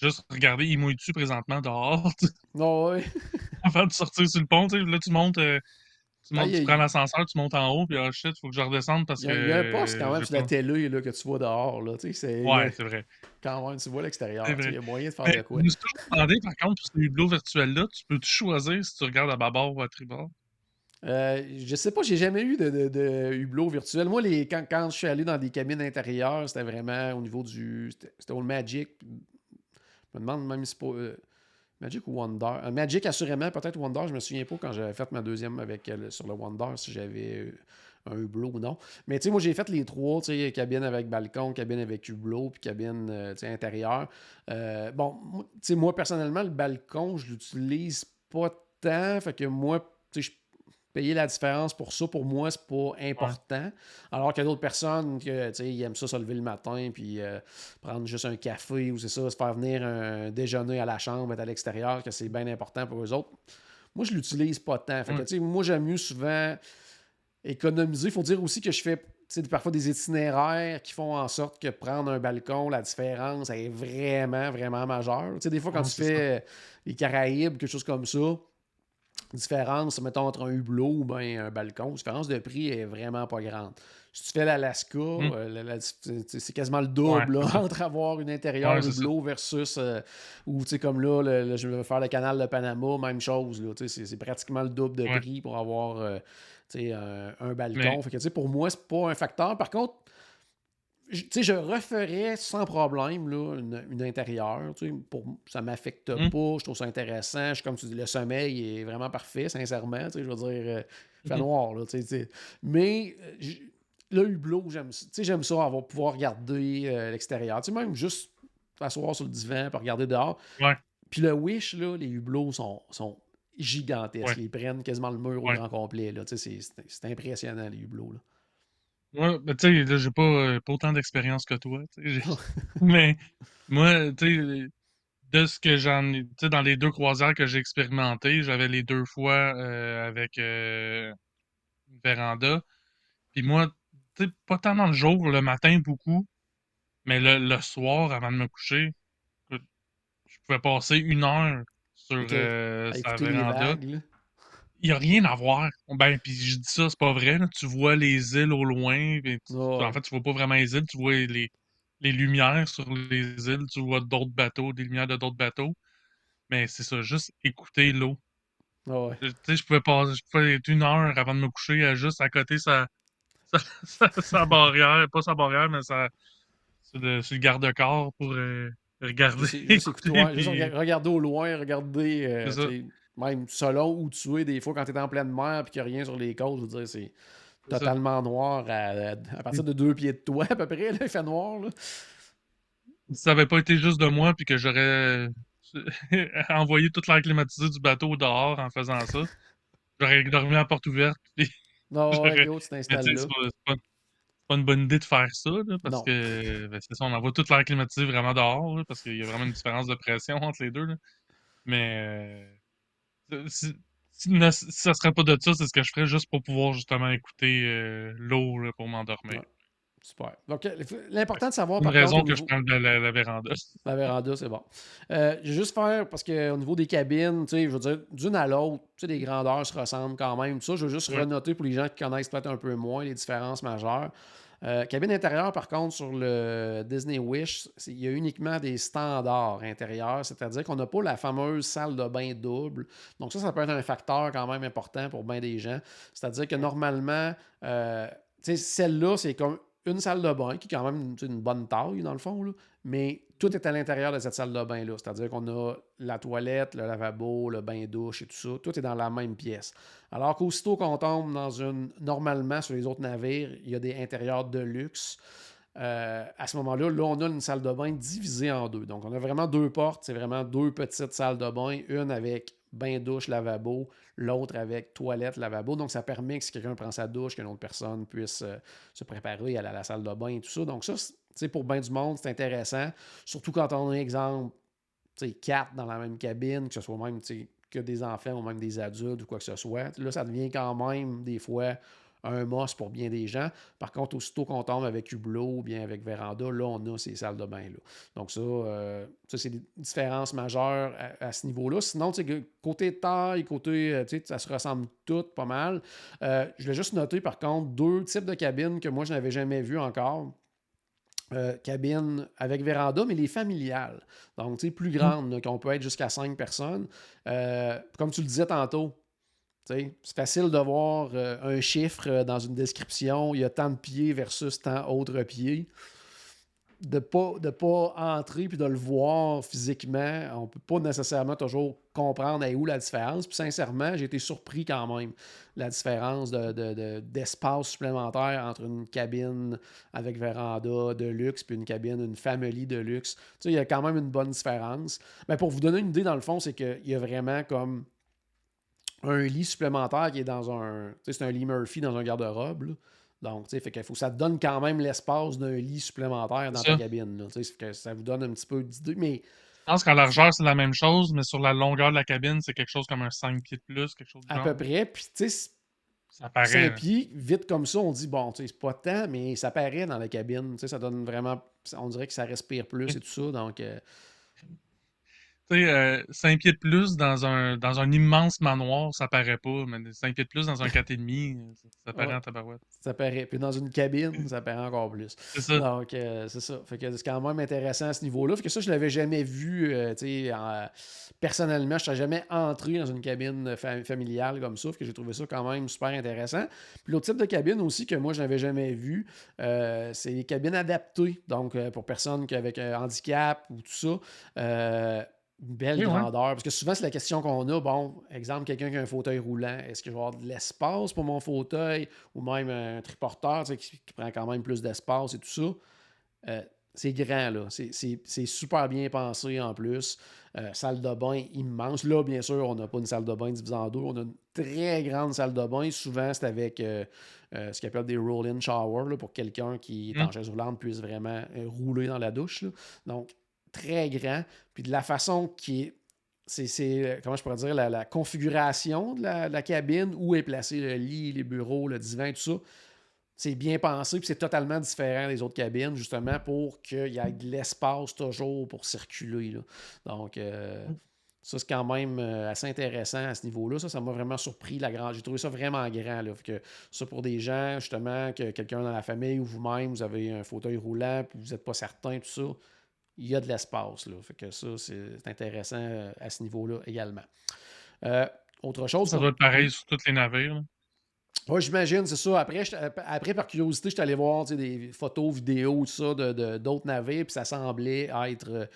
Speaker 2: Juste regarder, il mouille dessus présentement dehors,
Speaker 1: Non, ouais.
Speaker 2: avant de sortir sur le pont, tu sais. Là, tu montes. euh, tu, montes
Speaker 1: Ah, a-
Speaker 2: tu prends l'ascenseur, tu montes en haut, puis ah shit, faut que je redescende parce
Speaker 1: Il y, a,
Speaker 2: que.
Speaker 1: il y a un poste quand même sur la télé là, que tu vois dehors. Là, tu sais, c'est,
Speaker 2: Ouais, c'est vrai.
Speaker 1: quand même, tu vois l'extérieur. Il y a moyen de faire
Speaker 2: Mais
Speaker 1: de quoi.
Speaker 2: je me suis demandé, par contre, pour ces hublots virtuels-là, tu peux-tu choisir si tu regardes à bâbord ou à tribord?
Speaker 1: Euh, je sais pas, j'ai jamais eu de, de, de hublot virtuel. Moi, les, quand, quand je suis allé dans des cabines intérieures, c'était vraiment au niveau du. C'était c'était au Magic. Je me demande même si pas. euh, Magic ou Wonder. Euh, Magic, assurément, peut-être Wonder. Je me souviens pas quand j'avais fait ma deuxième avec elle sur le Wonder si j'avais euh, un hublot ou non. Mais tu sais, moi, j'ai fait les trois, tu sais, cabine avec balcon, cabine avec hublot, puis cabine euh, intérieure. Euh, bon, tu sais, moi, personnellement, le balcon, je l'utilise pas tant. Fait que moi, tu sais, je payer la différence pour ça, pour moi, c'est pas important. Alors qu'il y a d'autres personnes que, ils aiment ça se lever le matin puis euh, prendre juste un café ou c'est ça, se faire venir un déjeuner à la chambre, être à l'extérieur, que c'est bien important pour eux autres. Moi, je l'utilise pas tant. Fait que, sais, moi, j'aime mieux souvent économiser. Il faut dire aussi que je fais parfois des itinéraires qui font en sorte que prendre un balcon, la différence elle est vraiment, vraiment majeure. Des fois, quand
Speaker 2: Ouais,
Speaker 1: tu fais euh, les Caraïbes, quelque chose comme ça, différence, mettons, entre un hublot ou ben un balcon, la différence de prix est vraiment pas grande. Si tu fais l'Alaska, euh, la- la- c'est quasiment le double
Speaker 2: Hmm. Ouais.
Speaker 1: là, entre avoir une intérieure
Speaker 2: Ouais,
Speaker 1: hublot versus, euh, ou tu sais, comme là, le- le- je vais faire le canal de Panama, même chose, c'est pratiquement le double de
Speaker 2: Ouais.
Speaker 1: prix pour avoir euh, un, un balcon. Fait que, pour moi, c'est pas un facteur. Par contre, tu sais, je referais sans problème là, une, une intérieure. tu sais, Pour, ça ne m'affecte
Speaker 2: Mm.
Speaker 1: pas. Je trouve ça intéressant. Je suis comme tu dis, le sommeil est vraiment parfait, sincèrement. tu sais, Je veux dire, euh, il fait
Speaker 2: Mhm.
Speaker 1: noir. Là, tu sais. Mais euh, le hublot, j'aime ça. J'aime ça, avoir, pouvoir regarder euh, l'extérieur. Tu sais, Même juste s'asseoir sur le divan et regarder dehors.
Speaker 2: Ouais.
Speaker 1: Puis le Wish, là, les hublots sont, sont gigantesques.
Speaker 2: Ouais.
Speaker 1: Ils prennent quasiment le mur
Speaker 2: Ouais.
Speaker 1: au grand complet. C'est impressionnant, les hublots. Là.
Speaker 2: Ouais, ben, tu sais, là, j'ai pas, euh, pas autant d'expérience que toi. tu sais, j'ai- Mais moi, tu sais, de ce que j'en ai, tu sais, dans les deux croisières que j'ai expérimenté, j'avais les deux fois euh, avec euh, une véranda. Puis moi, tu sais, pas tant dans le jour, le matin beaucoup, mais le, le soir, avant de me coucher, écoute, je pouvais passer une heure sur
Speaker 1: Ok.
Speaker 2: euh,
Speaker 1: À
Speaker 2: sa
Speaker 1: écouter les
Speaker 2: véranda.
Speaker 1: vagues. là.
Speaker 2: Il n'y a rien à voir. Ben, puis je dis ça, c'est pas vrai. là. Tu vois les îles au loin. tu-. En fait, tu vois pas vraiment les îles, tu vois les, les lumières sur les îles, tu vois d'autres bateaux, des lumières de d'autres bateaux. Mais c'est ça, juste écouter l'eau.
Speaker 1: Ouais.
Speaker 2: Tu sais, je pouvais passer, je pouvais être une heure avant de me coucher à juste à côté sa, sa, sa- sa barrière, pas sa barrière, mais sa, sur, le, garde-corps pour euh, regarder.
Speaker 1: Juste, juste écouter, juste regarder au loin, regarder euh, Même selon où tu es, des fois quand tu es en pleine mer et qu'il n'y a rien sur les côtes, je veux dire, c'est. totalement noir à, partir de deux pieds de toi, à peu près, là, il fait noir. Là.
Speaker 2: Si ça n'avait pas été juste de moi, puis que j'aurais envoyé toute l'air climatisé du bateau dehors en faisant ça, j'aurais dormi à porte ouverte. Puis
Speaker 1: non, ouais, tu t'installes là.
Speaker 2: C'est pas, une bonne idée de faire ça, parce que ben, c'est ça, on envoie toute l'air climatisé vraiment dehors, parce qu'il y a vraiment une différence de pression entre les deux. Mais euh, si, ça serait pas de ça, c'est ce que je ferais juste pour pouvoir justement écouter euh, l'eau pour m'endormir.
Speaker 1: Super. Donc, l'important de savoir.
Speaker 2: Une raison que je prends la, la, véranda.
Speaker 1: La véranda, c'est bon. Euh, je vais juste faire, parce qu'au niveau des cabines, tu sais, je veux dire, d'une à l'autre, tu sais, les grandeurs se ressemblent quand même. Tout ça, je veux juste renoter pour les gens qui connaissent peut-être un peu moins les différences majeures. Euh, cabine intérieure, par contre, sur le Disney Wish, il y a uniquement des standards intérieurs, c'est-à-dire qu'on n'a pas la fameuse salle de bain double. Donc ça, ça peut être un facteur quand même important pour bien des gens. C'est-à-dire que normalement, euh, celle-là, c'est comme une salle de bain qui est quand même une bonne taille dans le fond, mais tout est à l'intérieur de cette salle de bain-là. C'est-à-dire qu'on a la toilette, le lavabo, le bain-douche et tout ça. Tout est dans la même pièce. Alors qu'aussitôt qu'on tombe dans une. Normalement, sur les autres navires, il y a des intérieurs de luxe. Euh, à ce moment-là, là, on a une salle de bain divisée en deux. Donc, on a vraiment deux portes. C'est vraiment deux petites salles de bain. Une avec bain-douche, lavabo, l'autre avec toilette, lavabo. Donc, ça permet que si quelqu'un prend sa douche, qu'une autre personne puisse euh, se préparer, aller à la salle de bain et tout ça. Donc, ça, c'est pour bien du monde, c'est intéressant. Surtout quand on a un exemple, quatre dans la même cabine, que ce soit même que des enfants ou même des adultes ou quoi que ce soit. Là, ça devient quand même des fois un must pour bien des gens. Par contre, aussitôt qu'on tombe avec Hublot ou bien avec Véranda, là, on a ces salles de bain-là. Donc, ça, euh, ça c'est des différences majeures à, ce niveau-là. Sinon, côté taille, côté, euh, ça se ressemble tout pas mal. Euh, je vais juste noter, par contre, deux types de cabines que moi, je n'avais jamais vues encore. cabines avec véranda, mais les familiales. Donc, tu sais, plus grandes, qu'on peut être jusqu'à cinq personnes. comme tu le disais tantôt, c'est facile de voir euh, un chiffre euh, dans une description, il y a tant de pieds versus tant autres pieds. De ne pas, de pas entrer puis de le voir physiquement, on ne peut pas nécessairement toujours comprendre où la différence? Puis sincèrement, j'ai été surpris quand même, la différence d'espace supplémentaire entre une cabine avec véranda de luxe puis une cabine, une famille de luxe. il y a quand même une bonne différence. Mais pour vous donner une idée, dans le fond, c'est qu'il y a vraiment comme un lit supplémentaire qui est dans un. C'est un lit Murphy dans un garde-robe. Donc, fait qu'il faut ça te donne quand même l'espace d'un lit supplémentaire dans ta cabine. Que ça vous donne un petit peu d'idée. Mais.
Speaker 2: Je pense qu'en largeur, c'est la même chose, mais sur la longueur de la cabine, c'est quelque chose comme un 5 pieds de plus, quelque chose
Speaker 1: À peu près. Puis, tu sais,
Speaker 2: ça paraît. 5
Speaker 1: pieds, vite comme ça, on dit, bon, tu sais, c'est pas tant, mais ça paraît dans la cabine. Tu sais, ça donne vraiment. On dirait que ça respire plus et tout ça. Donc. Euh,
Speaker 2: tu sais, 5 euh, pieds de plus dans un, dans un immense manoir, ça paraît pas, mais 5 pieds de plus dans un 4,5, ça, ça paraît en tabarouette.
Speaker 1: Ça paraît. Puis dans une cabine, ça paraît encore plus.
Speaker 2: C'est ça.
Speaker 1: Donc, euh, c'est ça. Fait que c'est quand même intéressant à ce niveau-là. Fait que ça, je l'avais jamais vu, euh, tu sais, personnellement, je ne jamais entré dans une cabine familiale comme ça. Fait que j'ai trouvé ça quand même super intéressant. Puis l'autre type de cabine aussi que moi, je n'avais jamais vu, c'est les cabines adaptées. Donc, pour personnes avec un handicap ou tout ça une belle grandeur. Parce que souvent, c'est la question qu'on a. Bon, exemple, quelqu'un qui a un fauteuil roulant, est-ce que je vais avoir de l'espace pour mon fauteuil ou même un triporteur qui, prend quand même plus d'espace et tout ça? Euh, c'est grand, là. C'est super bien pensé en plus. Euh, salle de bain immense. Là, bien sûr, on n'a pas une salle de bain divisée en deux. On a une très grande salle de bain. Souvent, c'est avec euh, ce qu'on appelle des roll-in shower pour quelqu'un qui est en mmh. chaise roulante puisse vraiment rouler dans la douche. Donc, très grand. Puis de la façon qui est. C'est, euh, comment je pourrais dire, la, configuration de la, cabine, où est placé le lit, les bureaux, le divan, tout ça. C'est bien pensé, puis c'est totalement différent des autres cabines, justement, pour qu'il y ait de l'espace toujours pour circuler. Donc, euh, ça, c'est quand même euh, assez intéressant à ce niveau-là. Ça, ça m'a vraiment surpris. La grande... J'ai trouvé ça vraiment grand. Là. que ça, pour des gens, justement, que quelqu'un dans la famille ou vous-même, vous avez un fauteuil roulant, puis vous n'êtes pas certain, tout ça, il y a de l'espace. Là. Fait que ça, c'est intéressant euh, à ce niveau-là également. Euh, autre chose.
Speaker 2: Ça doit être pareil sur tous les navires.
Speaker 1: Oui, j'imagine, c'est ça. Après, après, par curiosité, je suis allé voir des photos, vidéos, tout ça, de, d'autres navires, puis ça semblait être, euh,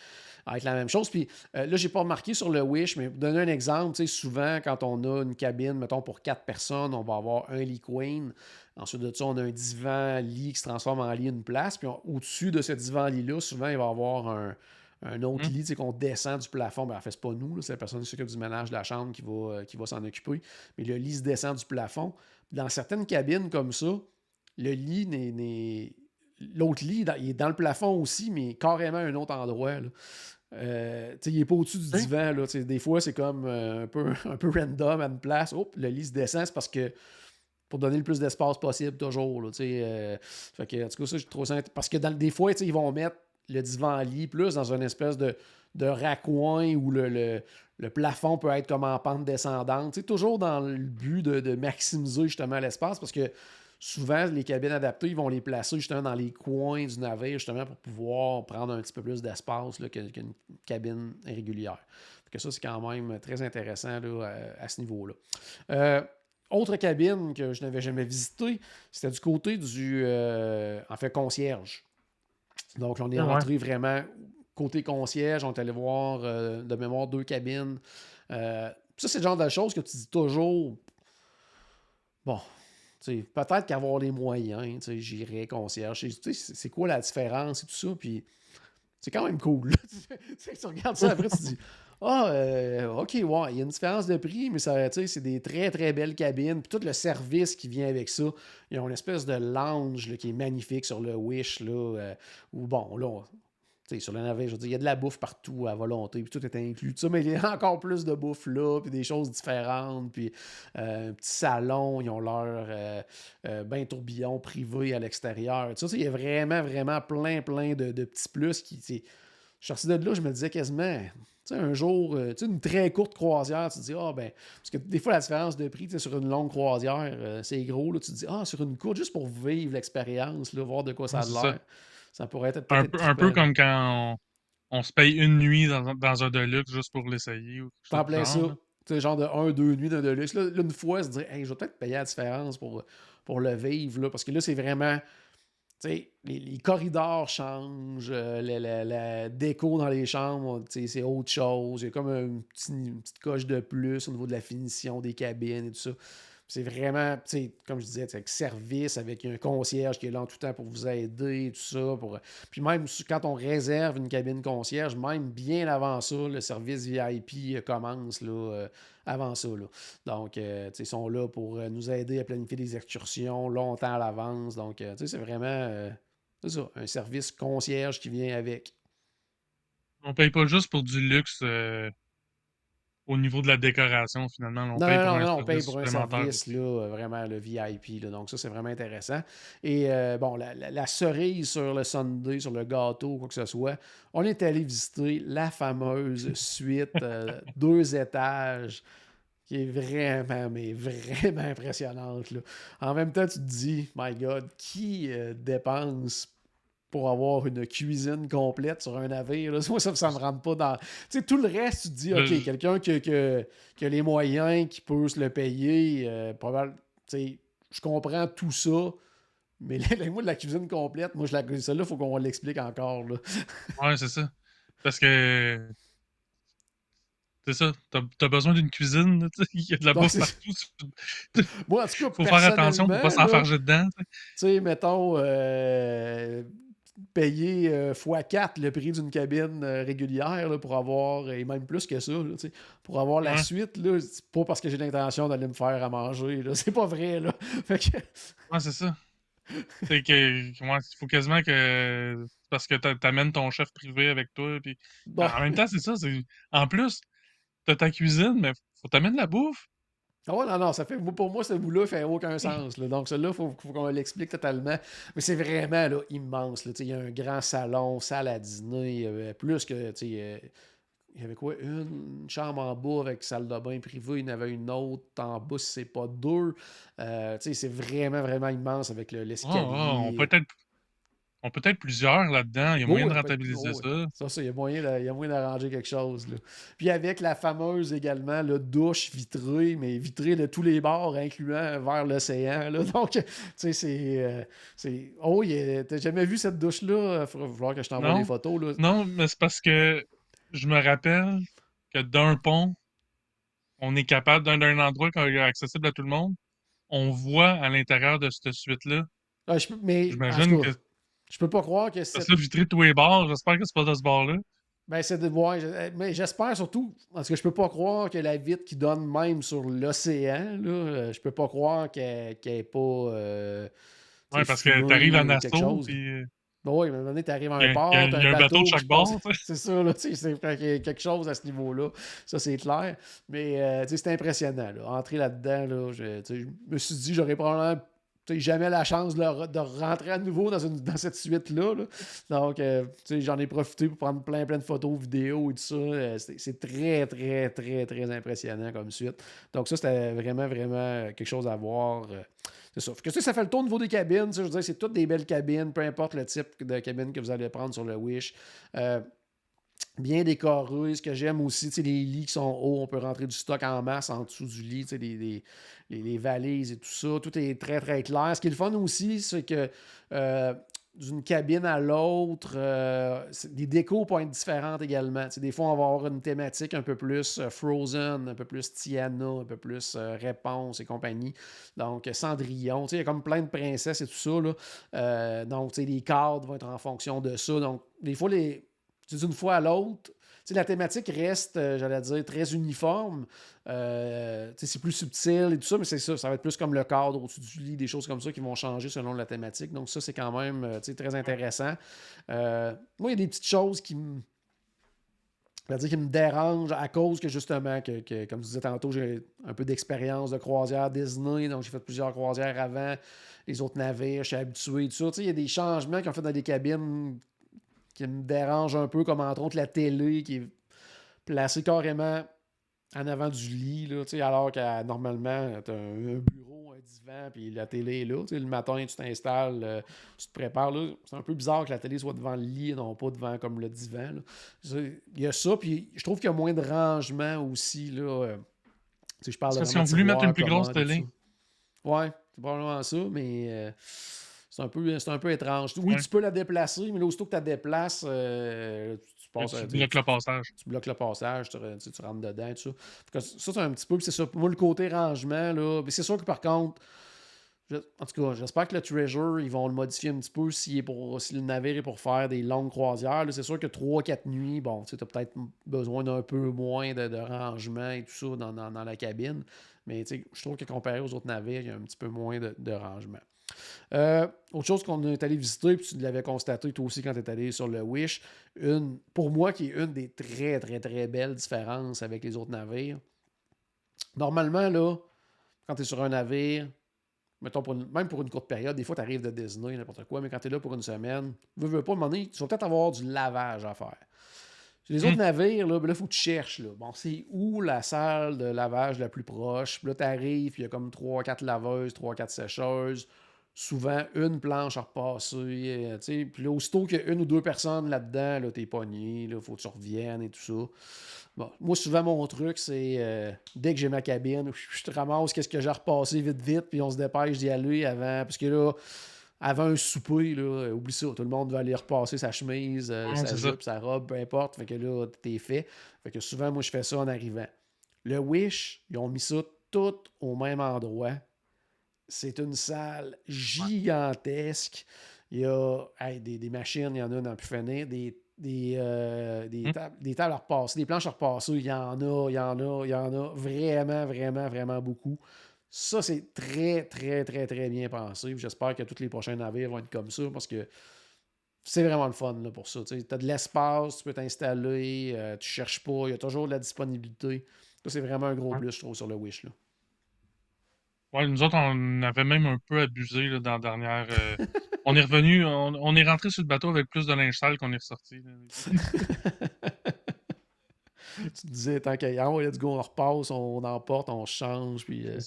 Speaker 1: être la même chose. Puis euh, là, j'ai pas remarqué sur le Wish, mais pour donner un exemple, souvent, quand on a une cabine, mettons, pour quatre personnes, on va avoir un lit queen. Ensuite de ça, on a un divan lit qui se transforme en lit une place. Puis au-dessus de ce divan lit-là, souvent, il va y avoir un, un autre mmh. lit, qu'on descend du plafond. Ben, en fait, c'est pas nous, c'est la personne qui s'occupe du ménage de la chambre qui va, euh, qui va s'en occuper. Mais le lit se descend du plafond. Dans certaines cabines comme ça, le lit n'est. L'autre lit, il est dans le plafond aussi, mais carrément à un autre endroit. Euh, il n'est pas au-dessus du divan. Là, des fois, c'est comme euh, un, peu, un peu random à une place. le lit se descend, c'est parce que pour donner le plus d'espace possible, toujours. Là, fait que, en tout cas, ça, je trouve ça. Parce que dans, des fois, ils vont mettre le divan-lit plus dans une espèce de, de raccoin où le, plafond peut être comme en pente descendante. C'est toujours dans le but de, maximiser justement l'espace parce que souvent, les cabines adaptées, ils vont les placer justement dans les coins du navire justement pour pouvoir prendre un petit peu plus d'espace qu'une cabine régulière. Que ça, c'est quand même très intéressant à, ce niveau-là. Euh, autre cabine que je n'avais jamais visitée, c'était du côté du euh, en fait concierge. Donc, on est ah rentré vraiment côté concierge. On est allé voir euh, de mémoire deux cabines. Euh, ça, c'est le genre de choses que tu dis toujours. Bon, peut-être qu'avoir les moyens, j'irai concierge. C'est quoi la différence et tout ça? Puis c'est quand même cool. tu regardes ça après, tu dis Ah, euh, ok, ouais, il y a une différence de prix, mais c'est des très très belles cabines. Puis tout le service qui vient avec ça. Ils ont une espèce de lounge qui est magnifique sur le Wish. Là, euh, bon, là, sur le navire, je veux dire, il y a de la bouffe partout à volonté, puis tout est inclus. mais il y a encore plus de bouffe là, puis des choses différentes, puis euh, un petit salon, ils ont leur euh, euh, bain tourbillon privé à l'extérieur. il y a vraiment, vraiment plein, plein de, petits plus qui. Je suis sorti de là, je me disais quasiment. un jour, une très courte croisière, tu te dis, ah ben, parce que des fois, la différence de prix sur une longue croisière, c'est gros, là, tu te dis, ah, sur une courte, juste pour vivre l'expérience, voir de quoi ça a l'air. Ça pourrait être
Speaker 2: un, un peu comme quand on, se paye une nuit dans, dans un Deluxe juste pour l'essayer.
Speaker 1: T'en plein ça. sais, genre de un, deux nuits d'un Deluxe. Là, une fois, se dire, hey, je vais peut-être payer la différence pour, pour le vivre. Là, parce que là, c'est vraiment. Les, les, corridors changent, euh, la, déco dans les chambres, c'est autre chose. Il y a comme une petite coche de plus au niveau de la finition des cabines et tout ça. C'est vraiment, comme je disais, avec service, avec un concierge qui est là en tout temps pour vous aider, tout ça. Pour... Puis même quand on réserve une cabine concierge, même bien avant ça, le service VIP commence là, euh, avant ça. Là. Donc, euh, ils sont là pour euh, nous aider à planifier des excursions longtemps à l'avance. Donc, c'est vraiment ça, un service concierge qui vient avec.
Speaker 2: On paye pas juste pour du luxe au niveau de la décoration, finalement. On paye pour un on paye pour un service,
Speaker 1: là, vraiment le VIP. donc, ça, c'est vraiment intéressant. Et euh, bon, la, cerise sur le Sunday, sur le gâteau, quoi que ce soit, on est allé visiter la fameuse suite euh, deux étages qui est vraiment, mais vraiment impressionnante. Là. En même temps, tu te dis, my God, qui euh, dépense pour avoir une cuisine complète sur un navire. Moi, ça me rentre pas dans. Tu sais, tout le reste, tu te dis, OK, quelqu'un qui, a les moyens, qui peut se le payer, euh, probablement. Tu sais, je comprends tout ça. Mais là, moi, de la cuisine complète, moi, je la celle-là, il faut qu'on l'explique encore. Là.
Speaker 2: ouais, c'est ça. Parce que. C'est ça. T'as as besoin d'une cuisine. Il y a de la bouffe partout.
Speaker 1: Moi, en tout cas,
Speaker 2: faut faire attention pour pas s'enfarger dedans.
Speaker 1: Tu sais, mettons. Euh, payer euh, x4 le prix d'une cabine euh, régulière pour avoir, et même plus que ça, pour avoir la suite. C'est pas parce que j'ai l'intention d'aller me faire à manger. C'est pas vrai. Là.
Speaker 2: Fait que... Ouais, c'est ça. C'est que il faut quasiment que parce que t'amènes ton chef privé avec toi. Puis... En même temps, c'est ça. En plus, t'as ta cuisine, mais faut t'amener la bouffe.
Speaker 1: Ah non, non, ça fait, pour moi, ce bout-là fait aucun sens. Donc, celui-là, il faut, qu'on l'explique totalement. Mais c'est vraiment là, immense. Là. Il y a un grand salon, salle à dîner, il y avait plus que. Il y avait quoi? Une chambre en bas avec salle de bain privée, il y en avait une autre en bas, si c'est pas deux. Euh, c'est vraiment, vraiment immense avec l'escalier.
Speaker 2: on peut être On peut être plusieurs là-dedans. Il y a
Speaker 1: Oui,
Speaker 2: moyen de rentabiliser
Speaker 1: oui.
Speaker 2: ça.
Speaker 1: Ça, ça, il y a moyen, il y a moyen d'arranger quelque chose. Là. Puis avec la fameuse également, le douche vitrée, mais vitrée de tous les bords, incluant vers l'océan. là. Donc, tu sais, c'est. euh, c'est- oh, a- t'as jamais vu cette douche-là? Il falloir que je t'envoie des photos. Là.
Speaker 2: Non, mais c'est parce que je me rappelle que d'un pont, on est capable, d'un endroit qui est accessible à tout le monde, on voit à l'intérieur de cette suite-là.
Speaker 1: Ah,
Speaker 2: J'imagine que
Speaker 1: je peux pas croire que
Speaker 2: c'est
Speaker 1: c'est.
Speaker 2: ça vitré tous les bords. J'espère que c'est pas de ce bord-là.
Speaker 1: Ben, c'est de. Ouais, je- mais j'espère surtout, parce que je peux pas croire que la vitre qui donne même sur l'océan, là, euh, je peux pas croire qu'elle qu'elle est pas. euh,
Speaker 2: Ouais, parce que t'arrives à Nassau, puis euh,
Speaker 1: Ben oui, mais à un moment donné, t'arrives à un port,
Speaker 2: il y a- un bateau de chaque bord.
Speaker 1: C'est ça, là, tu sais, c'est quelque chose à ce niveau-là. Ça, c'est clair. Mais, euh, tu sais, c'est impressionnant, là. Entrer là-dedans, là, je, je me suis dit, j'aurais probablement jamais la chance de, rentrer à nouveau dans, cette suite-là. là. Donc, euh, j'en ai profité pour prendre plein, plein de photos, vidéos et tout ça. Euh, c'est très, très, très, très impressionnant comme suite. Donc, ça, c'était vraiment, vraiment quelque chose à voir. euh, c'est ça. Que, ça fait le tour au niveau des cabines. Je veux dire, c'est toutes des belles cabines, peu importe le type de cabine que vous allez prendre sur le Wish. Bien décoré. Ce que j'aime aussi, les lits qui sont hauts, on peut rentrer du stock en masse en dessous du lit, les, les- valises et tout ça. Tout est très, très clair. Ce qui est le fun aussi, c'est que euh, d'une cabine à l'autre, euh, les décos peuvent être différentes également. Des fois, on va avoir une thématique un peu plus euh, Frozen, un peu plus Tiana, un peu plus Réponse et compagnie. Donc, Cendrillon. Il y a comme plein de princesses et tout ça. Là. Donc, les cadres vont être en fonction de ça. Donc, des fois, les, d'une fois à l'autre, la thématique reste, euh, j'allais dire, très uniforme. Euh, c'est plus subtil et tout ça, mais c'est ça. Ça va être plus comme le cadre au-dessus du lit, des choses comme ça qui vont changer selon la thématique. Donc, ça, c'est quand même euh, très intéressant. Moi, il y a des petites choses qui me. dire qui me dérangent à cause que justement, que, que, comme je disais tantôt, j'ai un peu d'expérience de croisière Disney, donc j'ai fait plusieurs croisières avant les autres navires, je suis habitué et tout ça. Il y a des changements qu'ils ont fait dans des cabines qui me dérangent un peu, comme entre autres la télé qui est placée carrément en avant du lit, là, alors que normalement, tu as un, bureau, un divan, puis la télé est là. Le matin, tu t'installes, euh, tu te prépares. C'est un peu bizarre que la télé soit devant le lit et non pas devant comme le divan. Il y a ça, puis je trouve qu'il y a moins de rangement aussi. Là, euh, je parle de
Speaker 2: voulu mettre une plus grosse télé.
Speaker 1: Ouais, c'est probablement ça, mais euh, c'est un, peu, c'est un peu étrange. Oui,
Speaker 2: Ouais.
Speaker 1: tu peux la déplacer, mais là, aussitôt que tu la déplaces, euh, tu, tu passes
Speaker 2: Tu bloques le passage.
Speaker 1: tu bloques le passage, tu, rentres dedans, tout ça. Ça, c'est un petit peu, c'est ça. Pour moi, le côté rangement, là, mais c'est sûr que par contre, je- en tout cas, j'espère que le Treasure, ils vont le modifier un petit peu est pour, si le navire est pour faire des longues croisières. là. C'est sûr que 3-4 nuits, bon, tu as peut-être besoin d'un peu moins de, de rangement et tout ça dans, dans- dans la cabine. Mais je trouve que comparé aux autres navires, il y a un petit peu moins de, de rangement. Euh, autre chose qu'on est allé visiter, puis tu l'avais constaté toi aussi quand tu es allé sur le Wish, une, pour moi qui est une des très très très belles différences avec les autres navires. Normalement, là, quand tu es sur un navire, mettons pour une- même pour une courte période, des fois tu arrives de Disney, n'importe quoi, mais quand tu es là pour une semaine, veux, veux pas, donné, tu vas peut-être avoir du lavage à faire. Les autres
Speaker 2: Hmm.
Speaker 1: navires, là, ben il faut que tu cherches. Là. Bon, c'est où la salle de lavage la plus proche? Puis là, tu arrives, puis il y a comme 3-4 laveuses, 3-4 sécheuses. Souvent, une planche à repasser. euh. Puis là, aussitôt qu'il y a une ou deux personnes là-dedans, là, t'es pogné, il faut que tu reviennes et tout ça. Bon, moi, souvent, mon truc, c'est euh, dès que j'ai ma cabine, je te ramasse qu'est-ce que j'ai repassé vite, vite, puis on se dépêche d'y aller avant. Parce que là, avant un souper, là, euh, oublie ça, tout le monde va aller repasser sa chemise, euh,
Speaker 2: Ouais,
Speaker 1: sa
Speaker 2: ça.
Speaker 1: jupe, sa robe, peu importe. Fait que là, t'es fait. Fait que souvent, moi, je fais ça en arrivant. Le Wish, ils ont mis ça tout au même endroit. C'est une salle gigantesque. Il y a hey, des, des machines, il y en a dans plus finir, des, des, euh, des,
Speaker 2: Hmm.
Speaker 1: tables, des tables à repasser, des planches à repasser, il y en a, il y en a, il y en a vraiment, vraiment, vraiment beaucoup. Ça, c'est très, très, très, très bien pensé. J'espère que tous les prochains navires vont être comme ça parce que c'est vraiment le fun là, pour ça. Tu as de l'espace, tu peux t'installer, euh, tu cherches pas, il y a toujours de la disponibilité. Ça, c'est vraiment un gros plus, je trouve, sur le Wish. Là.
Speaker 2: Ouais, nous autres, on avait même un peu abusé là, dans la dernière. euh, on est revenu, on, on est rentré sur le bateau avec plus de linge sale qu'on est ressorti.
Speaker 1: tu te disais, tant qu'à y aller, let's go, on repasse, on emporte, on change. Puis, euh.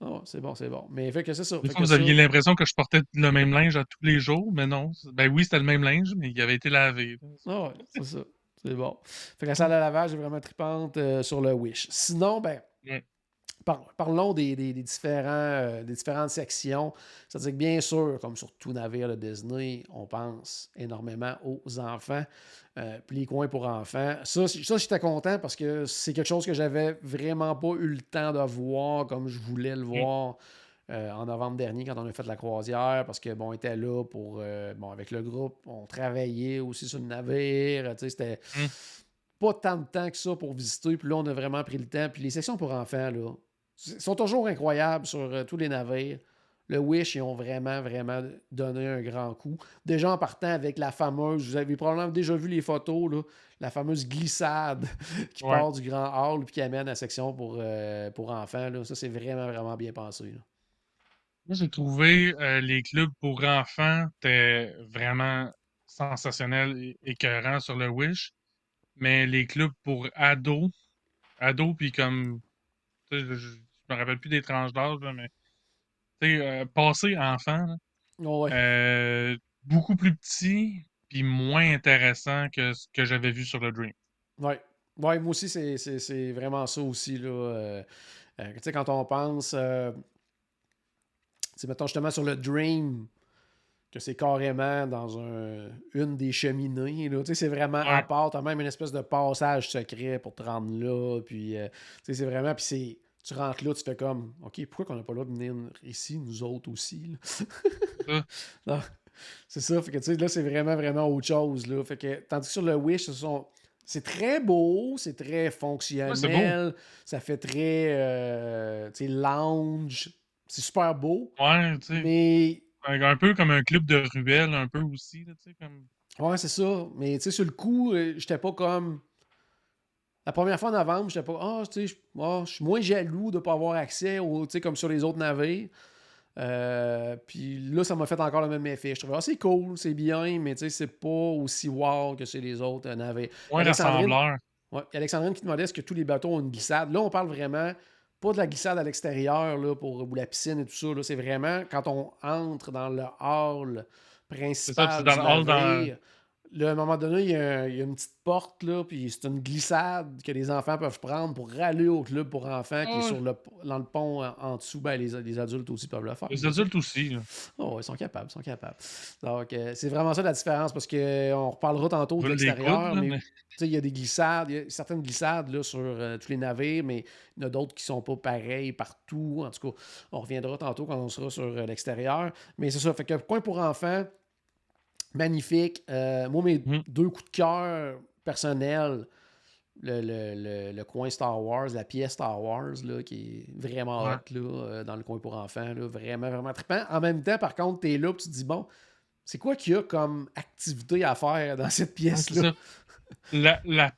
Speaker 1: Ah, c'est bon, c'est bon. Mais fait que c'est ça. Fait que
Speaker 2: vous aviez l'impression que je portais le même linge à tous les jours, mais non. Ben oui, c'était le même linge, mais il avait été lavé.
Speaker 1: Ah ouais, c'est ça. C'est bon. Fait que la salle à lavage est vraiment tripante euh, sur le Wish. Sinon, ben,
Speaker 2: Ouais.
Speaker 1: Par- parlons des, des- des différents, euh, des différentes sections. C'est-à-dire que bien sûr, comme sur tout navire de Disney, on pense énormément aux enfants. Euh, puis les coins pour enfants. Ça, ça j'étais content parce que c'est quelque chose que j'avais vraiment pas eu le temps de voir comme je voulais le voir. euh, en novembre dernier, quand on a fait la croisière, parce que bon, on était là pour euh, bon, avec le groupe, on travaillait aussi sur le navire. C'était
Speaker 2: Mm.
Speaker 1: pas tant de temps que ça pour visiter. Puis là, on a vraiment pris le temps. Puis les sections pour enfants, là, c- sont toujours incroyables sur euh, tous les navires. Le Wish, ils ont vraiment, vraiment donné un grand coup. Déjà en partant avec la fameuse, vous avez probablement déjà vu les photos, là, la fameuse glissade qui
Speaker 2: Ouais.
Speaker 1: part du grand hall puis qui amène à la section pour, euh, pour enfants. Là. Ça, c'est vraiment, vraiment bien pensé. là.
Speaker 2: Moi, j'ai trouvé euh, les clubs pour enfants étaient vraiment sensationnels et écœurants sur le Wish, mais les clubs pour ados, ados, puis comme, je, je me rappelle plus des tranches d'âge, mais, tu sais, euh, passé enfant, là,
Speaker 1: Oh, ouais.
Speaker 2: euh, beaucoup plus petit, puis moins intéressant que ce que j'avais vu sur le Dream.
Speaker 1: Ouais. Ouais, moi aussi, c'est- c'est c'est vraiment ça aussi. Là, euh, tu sais, quand on pense, tu sais, mettons justement sur le Dream, que c'est carrément dans un, une des cheminées. Là, tu sais, c'est vraiment à part. Tu as même une espèce de passage secret pour te rendre là. Puis, euh, tu sais, c'est vraiment. Puis, c'est. Tu rentres là, tu fais comme, OK, pourquoi qu'on n'a pas le droit de venir ici, nous autres aussi? là? Non, c'est ça. Fait que, tu sais, là, c'est vraiment, vraiment autre chose. Là. Fait que, tandis que sur le Wish, ce sont. C'est très beau, c'est très fonctionnel, ça fait très euh, tu sais, lounge, c'est super beau,
Speaker 2: Ouais, tu sais,
Speaker 1: mais
Speaker 2: un, peu comme un club de ruelle, un peu aussi, tu sais, comme...
Speaker 1: ouais, c'est ça. Mais tu sais, sur le coup, euh, j'étais pas comme. La première fois en novembre, j'étais pas. Ah, tu sais, je ah, je suis moins jaloux de pas avoir accès au, tu sais, comme sur les autres navires. Euh, puis là, ça m'a fait encore le même effet. Je trouvais, ah, c'est cool, c'est bien, mais tu sais, c'est pas aussi wow que chez les autres euh, navires.
Speaker 2: Ouais, rassembleur.
Speaker 1: Ouais. Alexandrine qui demandait est-ce que tous les bateaux ont une glissade? Là, on parle vraiment pas de la glissade à l'extérieur là, pour ou la piscine et tout ça. là. C'est vraiment quand on entre dans le hall principal
Speaker 2: c'est dans
Speaker 1: du
Speaker 2: le hall, dans-
Speaker 1: là, à un moment donné, il y, a, un- il y a une petite porte, là, puis c'est une glissade que les enfants peuvent prendre pour aller au club pour enfants qui est sur le, dans le pont en, en dessous. Ben, les, les adultes aussi peuvent le faire.
Speaker 2: Les adultes aussi, là.
Speaker 1: Oh, ils sont capables, ils sont capables. Donc, euh, c'est vraiment ça la différence parce qu'on reparlera tantôt de l'extérieur, mais
Speaker 2: mais-
Speaker 1: il y a des glissades, il y a certaines glissades là, sur euh, tous les navires, mais il y en a d'autres qui sont pas pareils partout. En tout cas, on reviendra tantôt quand on sera sur euh, l'extérieur. Mais c'est ça, fait que coin pour enfants, magnifique. Euh, moi, mes
Speaker 2: Mhm.
Speaker 1: deux coups de cœur personnels, le, le- le- le coin Star Wars, la pièce Star Wars, là, qui est vraiment
Speaker 2: Ouais.
Speaker 1: hot là, euh, dans le coin pour enfants, là, vraiment, vraiment trippant. En même temps, par contre, tu es là et tu te dis, bon, c'est quoi qu'il y a comme activité à faire dans cette pièce-là?
Speaker 2: La, la,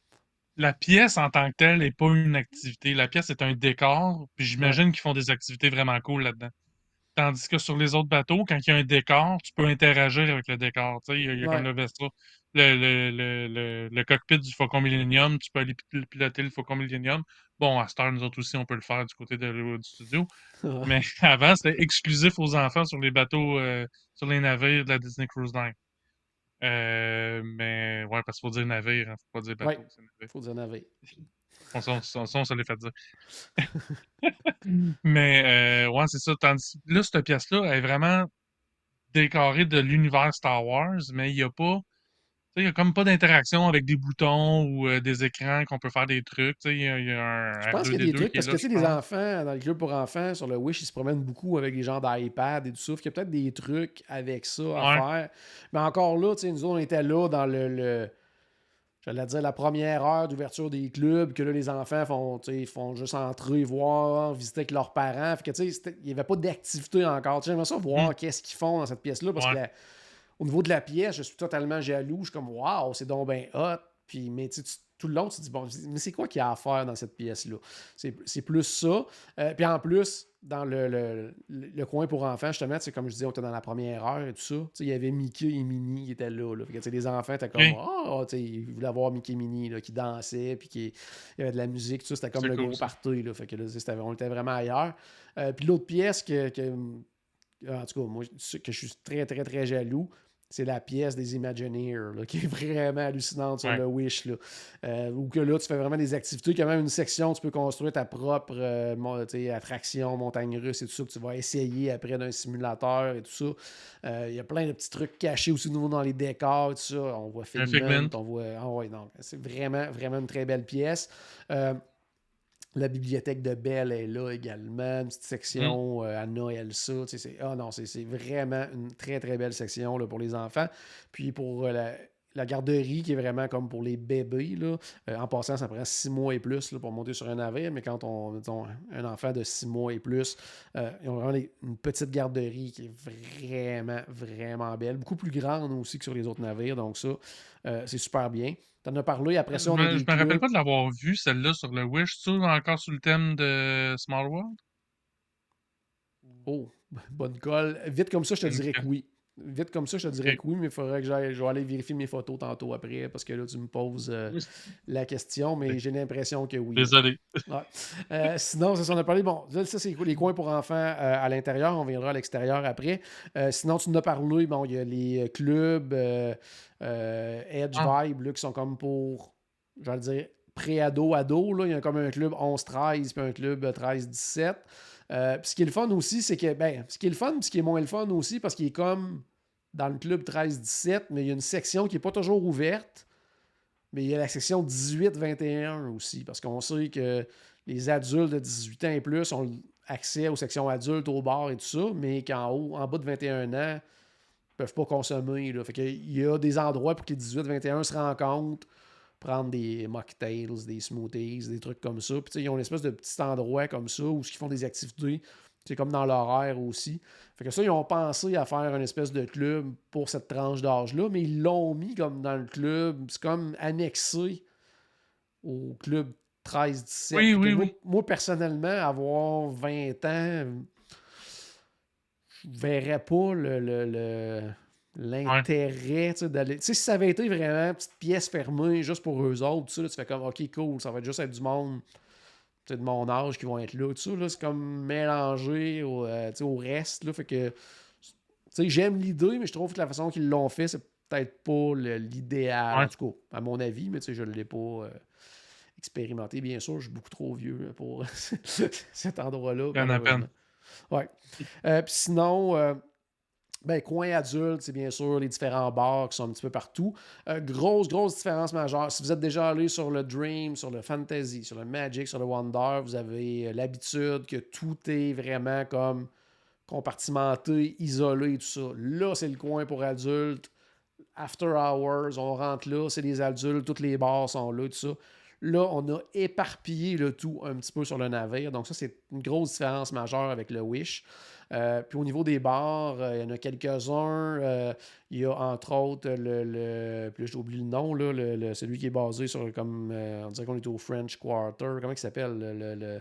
Speaker 2: la pièce en tant que telle n'est pas une activité. La pièce est un décor, puis j'imagine qu'ils font des activités vraiment cool là-dedans. Tandis que sur les autres bateaux, quand il y a un décor, tu peux interagir avec le décor. Tu sais, il y a, il y a
Speaker 1: Ouais.
Speaker 2: comme le vaisseau, le, le, le, le, cockpit du Faucon Millennium, tu peux aller pil- piloter le Faucon Millennium. Bon, à Star, nous autres aussi, on peut le faire du côté de, du studio. Mais avant, c'était exclusif aux enfants sur les bateaux, euh, sur les navires de la Disney Cruise Line. Euh, mais ouais, parce qu'il faut dire navire, hein, faut pas dire bateau.
Speaker 1: Ouais.
Speaker 2: navire.
Speaker 1: faut dire navire.
Speaker 2: On, ça, on se l'est fait dire. mais euh, ouais, c'est ça. Tandis là, cette pièce-là elle est vraiment décorée de l'univers Star Wars, mais il n'y a pas. tu sais, Il n'y a comme pas d'interaction avec des boutons ou euh, des écrans qu'on peut faire des trucs. tu sais, Il y, a- il y a un
Speaker 1: Je pense qu'il y a des
Speaker 2: R2D2
Speaker 1: trucs, parce que
Speaker 2: là,
Speaker 1: tu sais,
Speaker 2: je
Speaker 1: les enfants, dans le club pour enfants, sur le Wish, ils se promènent beaucoup avec les gens d'iPad et tout ça. Qu'il y a peut-être des trucs avec ça à
Speaker 2: Ouais.
Speaker 1: faire. Mais encore là, tu sais, nous autres, on était là dans le. le- J'allais dire la première heure d'ouverture des clubs, que là, les enfants font, font juste entrer, voir, visiter avec leurs parents. Fait que, tu sais, c'était- il n'y avait pas d'activité encore. J'aimerais ça voir
Speaker 2: Mm.
Speaker 1: qu'est-ce qu'ils font dans cette pièce-là, parce
Speaker 2: Ouais.
Speaker 1: que la- au niveau de la pièce, je suis totalement jaloux. Je suis comme, waouh, c'est donc bien hot. Puis, mais tu tout le long, tu te dis, bon, mais c'est quoi qu'il y a à faire dans cette pièce-là? C'est c'est plus ça. Euh, puis en plus, dans le, le, le coin pour enfants, justement, c'est comme je disais, on était dans la première heure et tout ça. Il y avait Mickey et Minnie qui étaient là. là. Fait que, les enfants étaient comme oh, ils voulaient voir Mickey et Minnie là, qui dansaient, puis qui il y avait de la musique, tout ça. C'était comme le gros party. Là. Fait que là, on était vraiment ailleurs. Euh, puis l'autre pièce que, que, en tout cas, moi, que je suis très, très, très jaloux, c'est la pièce des Imagineers, qui est vraiment hallucinante sur le Wish. Là. Euh, ou que là, tu fais vraiment des activités. Il y a même une section, tu peux construire ta propre euh, attraction, montagne russe et tout ça, que tu vas essayer après d'un simulateur et tout ça. Euh, il y a plein de petits trucs cachés aussi nouveau dans les décors, tout ça. On voit Figment, on voit. Ah ouais. C'est vraiment, vraiment une très belle pièce. La bibliothèque de Belle est là également, une petite section mm. euh, Anna et Elsa. Ah non, c'est vraiment une très très belle section là, pour les enfants. Puis pour euh, la, garderie qui est vraiment comme pour les bébés. Là. Euh, en passant, ça prend six mois et plus là, pour monter sur un navire, mais quand on a un enfant de six mois et plus, ils ont vraiment une petite garderie qui est vraiment, vraiment belle. Beaucoup plus grande aussi que sur les autres navires, donc ça, c'est super bien. T'en as parlé, après ça, on
Speaker 2: je
Speaker 1: a
Speaker 2: me, Je me rappelle pas de l'avoir vu, celle-là, sur le Wish. Tu encore sur le thème de Small World?
Speaker 1: Oh, bonne colle. Vite comme ça, je te dirais que oui. Vite comme ça, je te dirais que oui, mais il faudrait que j'aille je vais aller vérifier mes photos tantôt après parce que là, tu me poses euh, la question, mais j'ai l'impression que oui.
Speaker 2: Désolé.
Speaker 1: Euh, sinon, ça, on a parlé. Bon, ça, c'est les coins pour enfants euh, à l'intérieur. On viendra à l'extérieur après. sinon, tu nous as parlé. Bon, il y a les clubs Edge ah. Vibe qui sont comme pour, je vais dire, pré-ado, ado. Là. Il y a comme un club 11-13 puis un club 13-17. Ce qui est le fun aussi, c'est que, ben, ce qui est le fun, ce qui est moins le fun aussi, parce qu'il est comme dans le club 13-17, mais il y a une section qui n'est pas toujours ouverte. Mais il y a la section 18-21 aussi, parce qu'on sait que les adultes de 18 ans et plus ont accès aux sections adultes, au bar et tout ça, mais qu'en haut, en bas de 21 ans, ne peuvent pas consommer. Fait il y a des endroits pour que les 18-21 se rencontrent, prendre des mocktails, des smoothies, des trucs comme ça. Puis ils ont une espèce de petit endroit comme ça où ils font des activités c'est comme dans l'horaire aussi. Fait que ça, ils ont pensé à faire une espèce de club pour cette tranche d'âge-là, mais ils l'ont mis comme dans le club. C'est comme annexé au club 13-17.
Speaker 2: Oui, oui, moi, oui.
Speaker 1: Moi, personnellement, avoir 20 ans, je verrais pas le, l'intérêt d'aller. Tu sais, si ça avait été vraiment une petite pièce fermée juste pour eux autres, tu fais comme OK, cool, ça va juste être du monde de mon âge qui vont être là. Tout ça, là, c'est comme mélangé au, euh, au reste. Là, fait que j'aime l'idée, mais je trouve que la façon qu'ils l'ont fait, c'est peut-être pas l'idéal. En tout cas, à mon avis, mais je ne l'ai pas euh, expérimenté. Bien sûr, je suis beaucoup trop vieux pour cet endroit-là.
Speaker 2: Bien à peine.
Speaker 1: Ouais. Euh, puis sinon, ben, coin adulte, c'est bien sûr les différents bars qui sont un petit peu partout. Euh, grosse, grosse différence majeure. Si vous êtes déjà allé sur le Dream, sur le Fantasy, sur le Magic, sur le Wonder, vous avez euh, l'habitude que tout est vraiment comme compartimenté, isolé tout ça. Là, c'est le coin pour adultes. After hours, on rentre là, c'est les adultes, tous les bars sont là, tout ça. Là, on a éparpillé le tout un petit peu sur le navire. Donc, ça, c'est une grosse différence majeure avec le Wish. Euh, puis au niveau des bars, euh, il y en a quelques-uns. Euh, il y a entre autres le. le puis j'ai oublié le nom, là, le, celui qui est basé sur comme. on dirait qu'on est au French Quarter. Comment il s'appelle le, le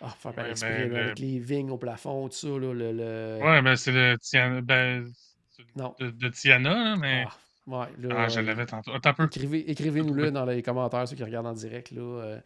Speaker 1: ah, faire par ben, avec les vignes au plafond, tout ça. Là, le,
Speaker 2: Ouais, mais c'est le Tiana. Ben, non. De, Tiana, mais. Ah,
Speaker 1: Ouais,
Speaker 2: ah, je l'avais tantôt. Attends
Speaker 1: Écrivez-nous-le dans les commentaires, ceux qui regardent en direct. Là. Euh,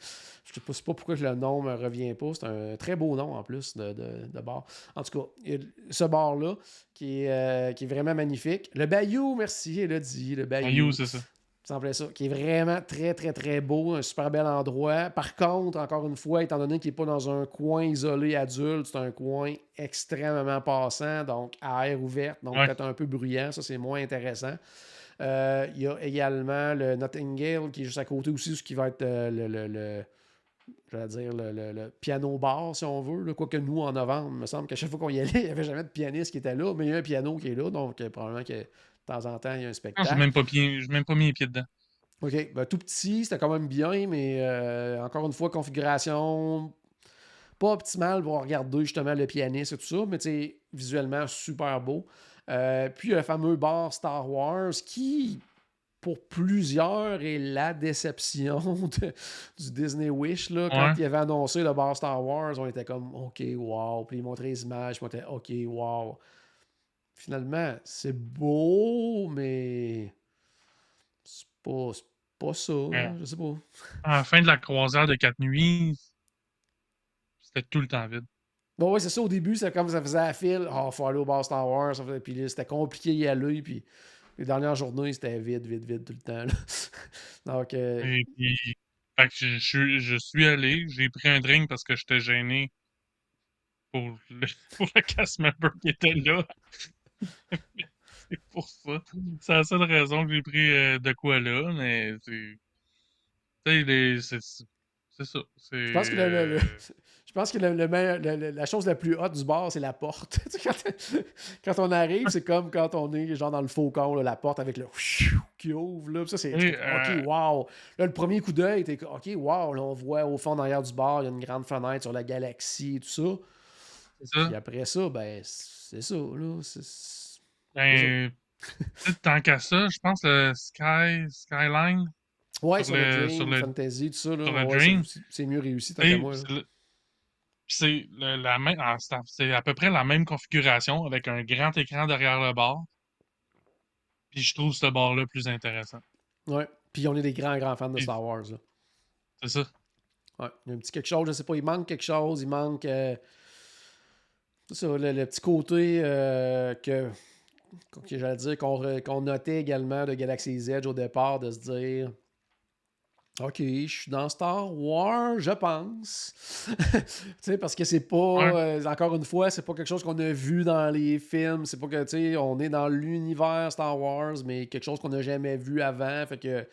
Speaker 1: je ne sais pas pourquoi le nom ne me revient pas. C'est un très beau nom en plus de, de, bar. En tout cas, ce bar-là qui, est, euh, qui est vraiment magnifique. Le Bayou, merci, elle a dit. Le Bayou,
Speaker 2: Bayou c'est ça.
Speaker 1: Semblait ça, qui est vraiment très, très, très beau, un super bel endroit. Par contre, encore une fois, étant donné qu'il n'est pas dans un coin isolé adulte, c'est un coin extrêmement passant, donc à air ouverte, donc peut-être un peu bruyant, ça c'est moins intéressant. Euh, il y a également le Nottingale qui est juste à côté aussi, ce qui va être euh, le, le, le dire, le, piano bar, si on veut. Quoique nous, en novembre, il me semble qu'à chaque fois qu'on y allait, il n'y avait jamais de pianiste qui était là, mais il y a un piano qui est là, donc euh, probablement que de temps en temps, il y a un spectacle.
Speaker 2: Je n'ai même, pas même pas mis les pieds dedans.
Speaker 1: OK. Ben, tout petit, c'était quand même bien, mais encore une fois, configuration pas optimale pour regarder justement le pianiste et tout ça, mais visuellement super beau. Euh, puis le fameux bar Star Wars qui, pour plusieurs est la déception de- du Disney Wish. Là, quand
Speaker 2: Ouais.
Speaker 1: il avait annoncé le bar Star Wars, on était comme OK, wow. Puis il montrait les images, puis on était OK, wow. Finalement, c'est beau, mais c'est pas, pas ça.
Speaker 2: Ouais.
Speaker 1: je sais pas.
Speaker 2: À la fin de la croisière de quatre nuits, c'était tout le temps vide.
Speaker 1: Bon, ouais, c'est ça. Au début, c'est comme ça faisait à fil. Ah, faut aller au bar Star Wars. ça faisait- Puis là, c'était compliqué d'y aller. Puis les dernières journées, c'était vide, vide, vide tout le temps. là. Donc, euh,
Speaker 2: Et puis, fait que je, je suis- je suis allé, j'ai pris un drink parce que j'étais gêné pour le, pour le cast member qui était là. c'est pour ça. C'est la seule raison que j'ai pris euh, de quoi là, mais c'est. Tu sais, les- c'est ça.
Speaker 1: je pense que, le- le- le-
Speaker 2: euh,
Speaker 1: pense que le- le meilleur- le- le- la chose la plus haute du bar, c'est la porte. Quand, quand on arrive, c'est comme quand on est genre dans le faucon, là, la porte avec le qui ouvre. Là. Ça, c'est OK,
Speaker 2: euh,
Speaker 1: wow. Là, le premier coup d'œil, t'es OK, wow. Là, on voit au fond, derrière du bar, il y a une grande fenêtre sur la galaxie et tout ça.
Speaker 2: Ça.
Speaker 1: Puis après ça, ben, c'est ça. Là. C'est-
Speaker 2: Ben, tant qu'à ça, je pense le Sky, Skyline,
Speaker 1: Ouais,
Speaker 2: Sur
Speaker 1: sur, le, Dream,
Speaker 2: sur le-
Speaker 1: Fantasy, tout ça. Là, ouais, c'est- mieux réussi, tant qu'à moi. là.
Speaker 2: C'est la même, ah, c'est à- peu près la même configuration avec un grand écran derrière le bar. Puis je trouve ce bar-là plus intéressant.
Speaker 1: Ouais. Puis on est des grands, grands fans de Star Wars.
Speaker 2: C'est ça.
Speaker 1: Ouais. Il y a un petit quelque chose, je sais pas, il manque quelque chose, il manque. euh, ça, le, le petit côté euh, que. que j'allais dire qu'on re- qu'on notait également de Galaxy's Edge au départ, de se dire. Ok, je suis dans Star Wars, je pense. tu sais, parce que c'est pas.
Speaker 2: Ouais.
Speaker 1: euh, encore une fois, c'est pas quelque chose qu'on a vu dans les films. C'est pas que, tu sais, on est dans l'univers Star Wars, mais quelque chose qu'on n'a jamais vu avant. Fait que.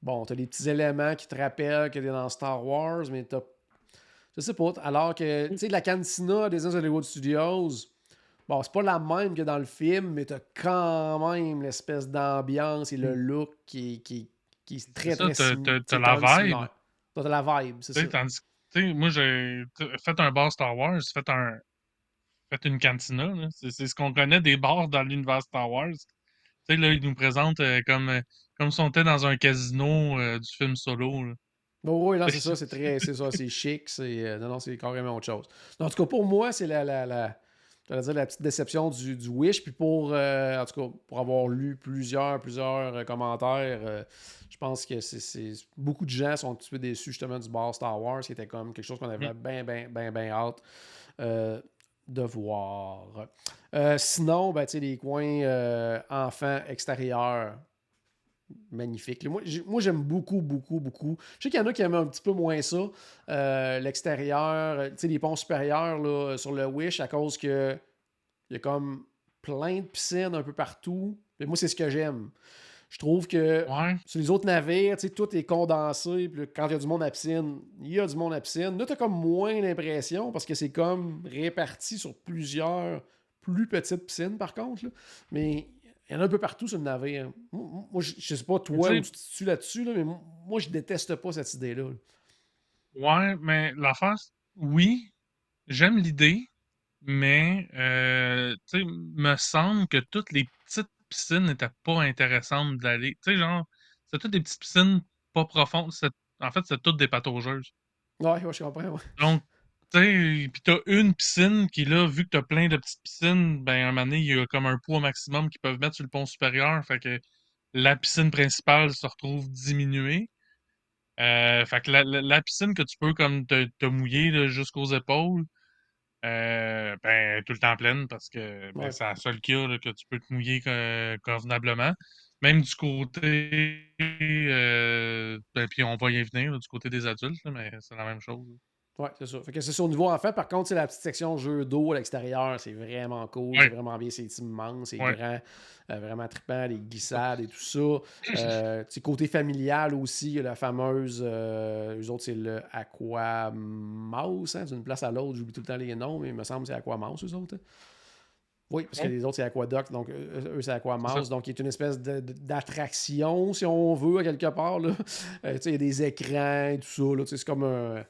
Speaker 1: Bon, t'as des petits éléments qui te rappellent que t'es dans Star Wars, mais t'as. Je sais pas. Alors que, tu sais, la cantina des Hollywood Studios, bon, c'est pas la même que dans le film, mais t'as quand même l'espèce d'ambiance et le look qui, qui, qui est très,
Speaker 2: Mm. ça,
Speaker 1: très
Speaker 2: t'as- la vibe.
Speaker 1: T'as la vibe, c'est ça.
Speaker 2: tandis moi, j'ai fait un bar Star Wars, fait un, fait une cantina. C'est ce qu'on connaît des bars dans l'univers Star Wars. Tu sais, là, ils nous présentent euh, comme, euh, comme si on était dans un casino euh, du film solo, là.
Speaker 1: Bon, oui, c'est ça, c'est très, c'est ça, c'est chic, c'est, euh, non, non, c'est carrément autre chose. En tout cas, pour moi, c'est la, la, la, j'allais dire la petite déception du, du Wish, puis pour, euh, en tout cas, pour avoir lu plusieurs, plusieurs euh, commentaires, euh, je pense que c'est, c'est- beaucoup de gens sont un petit peu déçus justement du bar Star Wars, qui était comme quelque chose qu'on avait bien, bien, bien, bien hâte euh, de voir. Sinon, ben, tu sais, les coins enfants extérieurs, magnifique. Moi, j'ai- moi, j'aime beaucoup, beaucoup, beaucoup. Je sais qu'il y en a qui aiment un petit peu moins ça. euh, L'extérieur, euh, tu sais, les ponts supérieurs là, sur le Wish, à cause que il y a comme plein de piscines un peu partout. Mais moi, c'est ce que j'aime. Je trouve que
Speaker 2: Ouais.
Speaker 1: sur les autres navires, tout est condensé. Puis quand il y a du monde à piscine, il y a du monde à piscine. Là, tu as comme moins l'impression parce que c'est comme réparti sur plusieurs plus petites piscines, par contre. là. Mais il y en a un peu partout sur le navire. Moi, je, je sais pas toi où
Speaker 2: tu
Speaker 1: te situes là-dessus, là, mais moi, je déteste pas cette idée-là. là.
Speaker 2: Ouais, mais l'affaire, c'est- oui, j'aime l'idée, mais euh, tu sais, me semble que toutes les petites piscines n'étaient pas intéressantes d'aller. Tu sais, genre, c'est toutes des petites piscines pas profondes. c'est- En fait, c'est toutes des pataugeuses.
Speaker 1: Ouais, ouais, je comprends. ouais.
Speaker 2: Donc, puis t'as une piscine qui, là, vu que t'as plein de petites piscines, ben, à un moment donné, il y a comme un poids maximum qu'ils peuvent mettre sur le pont supérieur. Fait que la piscine principale se retrouve diminuée. Euh, fait que la, la- la piscine que tu peux comme te, te mouiller jusqu'aux épaules, euh, ben, tout le temps pleine parce que ben,
Speaker 1: Ouais.
Speaker 2: c'est la seule qu'il y a là, que tu peux te mouiller co- convenablement. Même du côté, euh, ben, puis on va y venir, là, du côté des adultes, là, mais c'est la même chose.
Speaker 1: Ouais, c'est ça. Fait que c'est ça au niveau enfant. Par contre, c'est la petite section jeu d'eau à l'extérieur. C'est vraiment cool.
Speaker 2: Ouais.
Speaker 1: C'est vraiment bien. C'est immense. C'est
Speaker 2: Ouais.
Speaker 1: grand. euh, vraiment trippant. Les glissades et tout ça. Euh, côté familial aussi, il y a la fameuse. Euh, eux autres, c'est le Aquamouse. Hein, D'une place à l'autre, j'oublie tout le temps les noms, mais il me semble que c'est Aquamouse, eux autres. hein. Oui, parce que les autres, c'est Aquadoc, donc eux, c'est
Speaker 2: ça.
Speaker 1: Donc, il est une espèce d'attraction, si on veut, à quelque part. Là. Euh, tu sais, il y a des écrans et tout ça. C'est comme un.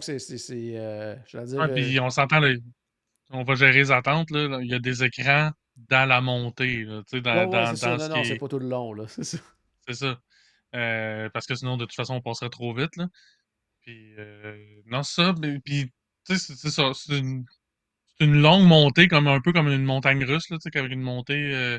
Speaker 1: Que c'est. euh.
Speaker 2: Ouais,
Speaker 1: euh,
Speaker 2: puis on s'entend, on va gérer les attentes. Là, il y a des écrans dans la montée. Là, tu sais, dans,
Speaker 1: ouais, ouais,
Speaker 2: dans,
Speaker 1: ça. Non,
Speaker 2: ce
Speaker 1: non,
Speaker 2: qui
Speaker 1: c'est
Speaker 2: est-
Speaker 1: pas tout le long. là. C'est ça.
Speaker 2: C'est ça. Euh, parce que sinon, de toute façon, on passerait trop vite, là. Puis, euh, non, ça, mais- puis, tu sais, c'est ça. C'est une, une longue montée, comme un peu comme une montagne russe, là, tu sais, avec une montée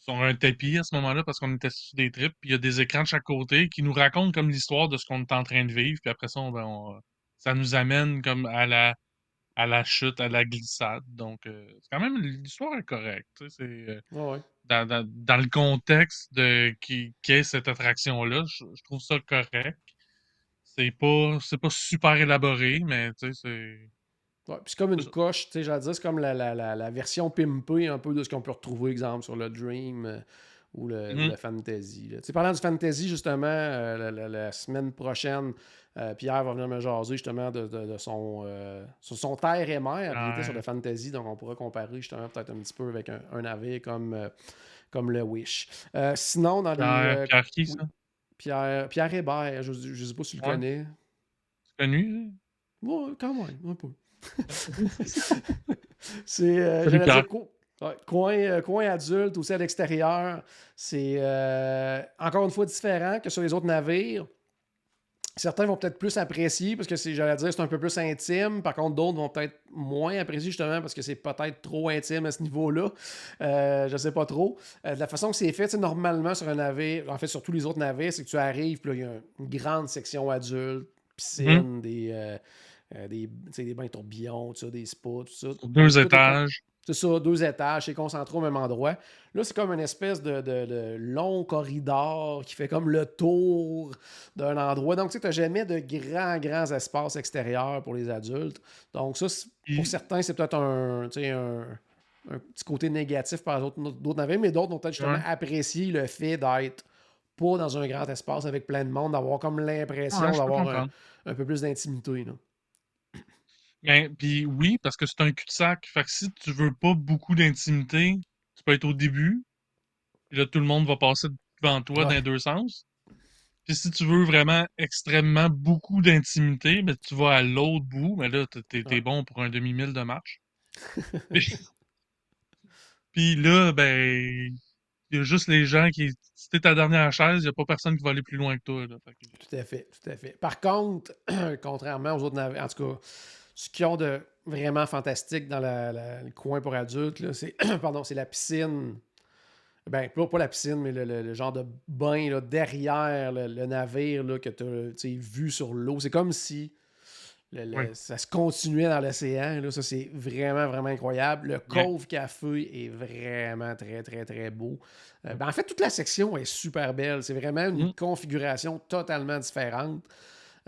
Speaker 2: sur un tapis à ce moment-là, parce qu'on était sur des trips, puis il y a des écrans de chaque côté qui nous racontent comme l'histoire de ce qu'on est en train de vivre, puis après ça, on, ben, on- ça nous amène comme à la à la chute, à la glissade. Donc, euh, c'est quand même l'histoire est correcte. tu sais, euh,
Speaker 1: Ouais, ouais.
Speaker 2: dans, dans, dans le contexte de qui qu'est cette attraction-là, je, je trouve ça correct. C'est pas c'est pas super élaboré, mais tu sais, c'est.
Speaker 1: Ouais, puis c'est comme une coche, tu sais, j'allais dire, c'est comme la, la, la, la version pimpée un peu de ce qu'on peut retrouver, exemple, sur le Dream euh, ou le,
Speaker 2: Mhm.
Speaker 1: le Fantasy. Tu sais, parlant du Fantasy, justement, euh, la, semaine prochaine, euh, Pierre va venir me jaser justement de, de- de son, sur son terre et mer, il était sur
Speaker 2: Ouais.
Speaker 1: le Fantasy, donc on pourra comparer justement peut-être un petit peu avec un, un navire comme, comme le Wish. Sinon, dans les.
Speaker 2: Pierre, Pierre qui,
Speaker 1: oui.
Speaker 2: ça?
Speaker 1: Pierre, Pierre Hébert, je ne sais pas si tu le
Speaker 2: Ouais.
Speaker 1: connais.
Speaker 2: C'est connu?
Speaker 1: Ouais, quand même, un peu. c'est euh, ouais, coin, euh, coin adulte aussi à l'extérieur. C'est euh, encore une fois différent que sur les autres navires. Certains vont peut-être plus apprécier parce que c'est, j'allais dire, c'est un peu plus intime. Par contre, d'autres vont peut-être moins apprécier justement parce que c'est peut-être trop intime à ce niveau-là. Euh, je sais pas trop. Euh, de la façon que c'est fait, sais, normalement sur un navire, en fait sur tous les autres navires, c'est que tu arrives, puis il y a une grande section adulte, piscine, des, euh, euh, des, des bains tourbillons, tout ça, des spas, tout ça.
Speaker 2: Deux
Speaker 1: Tout
Speaker 2: étages.
Speaker 1: c'est ça, deux étages, c'est concentré au même endroit. Là, c'est comme une espèce de, de- de long corridor qui fait comme le tour d'un endroit. Donc, tu sais, tu n'as jamais de grands, grands espaces extérieurs pour les adultes. Donc, ça, pour certains, c'est peut-être un, un, un petit côté négatif par d'autres d'autres navires, mais d'autres vont peut-être justement
Speaker 2: Ouais.
Speaker 1: apprécier le fait d'être pas dans un grand espace avec plein de monde, d'avoir comme l'impression
Speaker 2: Ouais,
Speaker 1: d'avoir un, un peu plus d'intimité.
Speaker 2: Ben, puis oui, parce que c'est un cul-de-sac. Fait que si tu veux pas beaucoup d'intimité, tu peux être au début. Puis là, tout le monde va passer devant toi dans les deux sens. Puis si tu veux vraiment extrêmement beaucoup d'intimité, ben, tu vas à l'autre bout. Mais là, t'es-
Speaker 1: Ouais.
Speaker 2: bon pour un demi-mille de marche. Puis, là, ben, il y a juste les gens qui. Si t'es ta dernière chaise, il n'y a pas personne qui va aller plus loin que toi. Là. Que-
Speaker 1: Tout à fait, tout à fait. Par contre, contrairement aux autres navires, en tout cas, ce qu'ils ont de vraiment fantastique dans la- la- le coin pour adultes, c'est pardon, c'est la piscine. Ben, pas, pas la piscine, mais le, le- le genre de bain là, derrière le, le navire là, que tu as vu sur l'eau. C'est comme si
Speaker 2: Oui.
Speaker 1: ça se continuait dans l'océan. Ça, c'est vraiment, vraiment incroyable. Le. Cove Café est vraiment très, très, très beau. Euh, ben, en fait, toute la section est super belle. C'est vraiment une
Speaker 2: Mm.
Speaker 1: configuration totalement différente.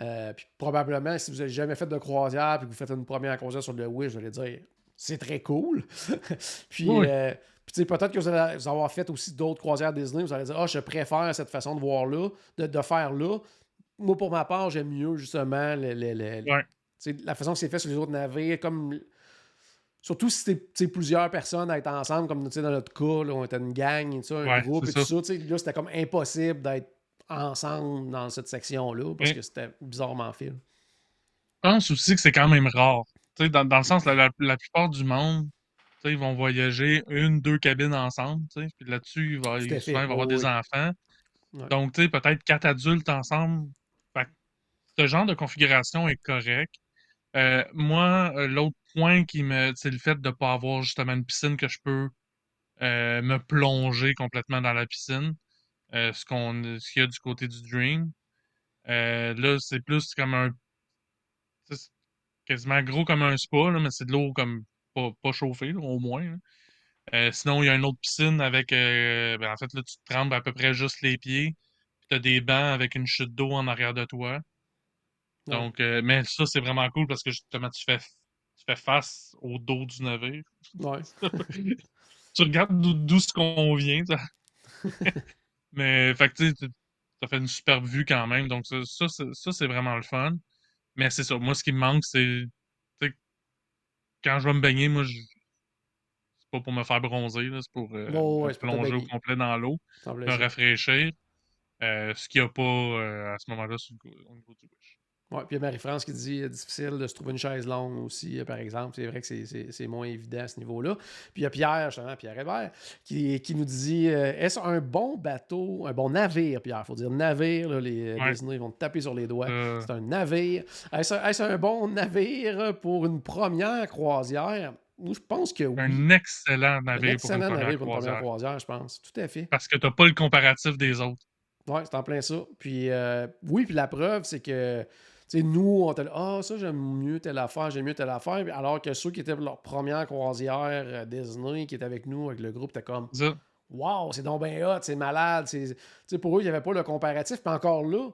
Speaker 1: Euh, puis probablement, si vous n'avez jamais fait de croisière puis que vous faites une première croisière sur le Wish, je vais dire c'est très cool. puis,
Speaker 2: Oui.
Speaker 1: euh, puis, peut-être que vous allez vous avoir fait aussi d'autres croisières Disney, vous allez dire Ah, je préfère cette façon de voir là, de, de faire là. Moi, pour ma part, j'aime mieux justement le- la façon que c'est fait sur les autres navires, comme. Surtout si sais, plusieurs personnes à être ensemble, comme tu sais, dans notre cas, là, on était une gang, un
Speaker 2: Ouais,
Speaker 1: groupe et
Speaker 2: c'est
Speaker 1: tout
Speaker 2: ça.
Speaker 1: ça. Là, c'était comme impossible d'être ensemble dans cette section-là parce que c'était bizarrement fait.
Speaker 2: Je pense aussi que c'est quand même rare. Dans, dans le sens, la, la, la plupart du monde, ils vont voyager une, deux cabines ensemble. Puis là-dessus, il va,
Speaker 1: fait,
Speaker 2: souvent, il va y avoir
Speaker 1: oui,
Speaker 2: des enfants.
Speaker 1: Ouais.
Speaker 2: Donc, tu sais, peut-être quatre adultes ensemble. Fait ce genre de configuration est correct. Euh, moi, euh, l'autre point qui me. C'est le fait de ne pas avoir justement une piscine que je peux euh, me plonger complètement dans la piscine. Euh, ce qu'on ce qu'il y a du côté du Dream. Euh, là, c'est plus comme un. quasiment gros comme un spa, là, mais c'est de l'eau comme pas, pas chauffée, là, au moins. là. Euh, sinon, il y a une autre piscine avec. ben, en fait, là, tu te trembles à peu près juste les pieds. Tu as des bancs avec une chute d'eau en arrière de toi.
Speaker 1: Ouais.
Speaker 2: Donc, mais ça, c'est vraiment cool parce que justement, tu fais, tu fais face au dos du navire.
Speaker 1: Ouais.
Speaker 2: tu regardes d'où ce qu'on vient. mais, fait que tu sais, ça fait une superbe vue quand même. Donc, ça, ça, c'est- ça, c'est vraiment le fun. Mais c'est ça. Moi, ce qui me manque, c'est. tu sais, Quand je vais me baigner, moi, je. C'est pas pour me faire bronzer, c'est pour euh,
Speaker 1: ouais,
Speaker 2: plonger au complet dans l'eau,
Speaker 1: me
Speaker 2: rafraîchir. Euh, ce qu'il n'y a pas euh, à ce moment-là au niveau du wish.
Speaker 1: Ouais, puis il y a Marie-France qui dit difficile de se trouver une chaise longue aussi, par exemple. C'est vrai que c'est moins évident à ce niveau-là. Puis il y a Pierre, justement, Pierre Hébert, qui, qui nous dit est-ce un bon bateau, un bon navire, Pierre? Il faut dire navire, là, les Disney vont te taper sur les doigts. C'est un navire. Est-ce un bon navire pour une première croisière? Je pense que oui.
Speaker 2: Un excellent navire,
Speaker 1: pour, une navire pour une première croisière, je pense. Tout à fait.
Speaker 2: Parce que tu n'as pas le comparatif des autres.
Speaker 1: Oui, c'est en plein ça. Puis euh, oui, puis la preuve, c'est que nous, on était là, ah, ça, j'aime mieux telle affaire, j'aime mieux telle affaire. Alors que ceux qui étaient leur première croisière euh, Disney, qui étaient avec nous, avec le groupe, étaient comme, waouh, c'est donc bien hot, c'est malade. pour eux, il n'y avait pas le comparatif. Puis encore là,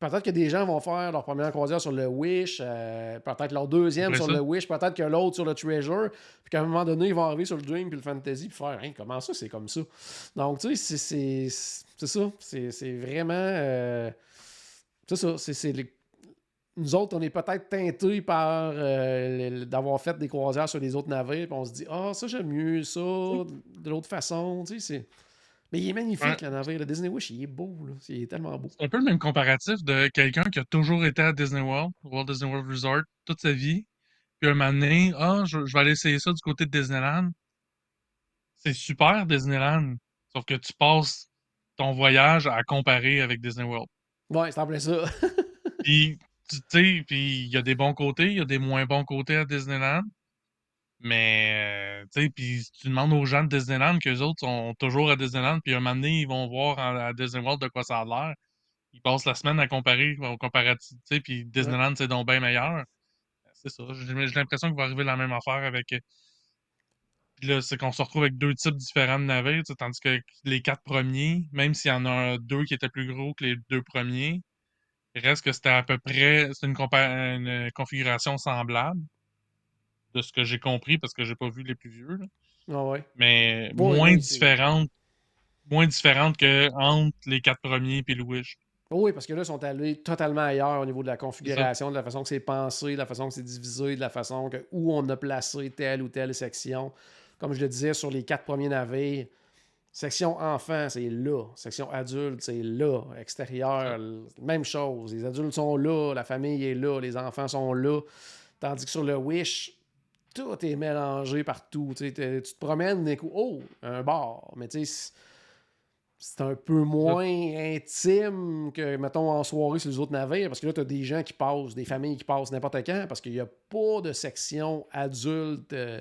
Speaker 1: Peut-être que des gens vont faire leur première croisière sur le Wish, euh, peut-être leur deuxième sur le Wish, peut-être que l'autre sur le Treasure, puis qu'à un moment donné, ils vont arriver sur le Dream puis le Fantasy, puis faire hein, comment ça, c'est comme ça? Donc, tu sais, c'est ça. C'est vraiment. Euh, c'est ça. C'est Nous autres, on est peut-être teintés par euh, d'avoir fait des croisières sur les autres navires, puis on se dit, ah, ça, j'aime mieux ça, de l'autre façon. Tu sais. Mais il est magnifique, le navire. Le Disney Wish, il est beau. Là. Il est tellement beau.
Speaker 2: C'est un peu le même comparatif de quelqu'un qui a toujours été à Disney World, Walt Disney World Resort, toute sa vie. Puis un moment donné, ah, je, vais aller essayer ça du côté de Disneyland. C'est super, Disneyland. Sauf que tu passes ton voyage à comparer avec Disney World.
Speaker 1: Ouais, c'est en plein ça.
Speaker 2: puis, tu sais, puis il y a des bons côtés, il y a des moins bons côtés à Disneyland. Mais, euh, tu sais, puis tu demandes aux gens de Disneyland qu'eux autres sont toujours à Disneyland, puis un moment donné, ils vont voir à, Disney World de quoi ça a l'air. Ils passent la semaine à comparer au comparatif, tu sais, puis Disneyland, c'est donc bien meilleur. C'est ça. J'ai l'impression qu'il va arriver la même affaire avec. Euh, puis là, c'est qu'on se retrouve avec deux types différents de navires, tandis que les quatre premiers, même s'il y en a deux qui étaient plus gros que les deux premiers, reste que c'était à peu près c'est une, une configuration semblable de ce que j'ai compris parce que j'ai pas vu les plus vieux.
Speaker 1: Ah ouais.
Speaker 2: Mais moins différente moins différente que entre les quatre premiers et le Wish.
Speaker 1: Oui, parce que là, ils sont allés totalement ailleurs au niveau de la configuration, de la façon que c'est pensé, de la façon que c'est divisé, de la façon que, où on a placé telle ou telle section. Comme je le disais, sur les quatre premiers navires, section enfant, c'est là. Section adulte, c'est là. Extérieur, même chose. Les adultes sont là, la famille est là, les enfants sont là. Tandis que sur le Wish, tout est mélangé partout. Tu te promènes, et oh, un bar. Mais tu sais, c'est un peu moins intime que, mettons, en soirée sur les autres navires, parce que là, tu as des gens qui passent, des familles qui passent n'importe quand, parce qu'il n'y a pas de section adulte, euh,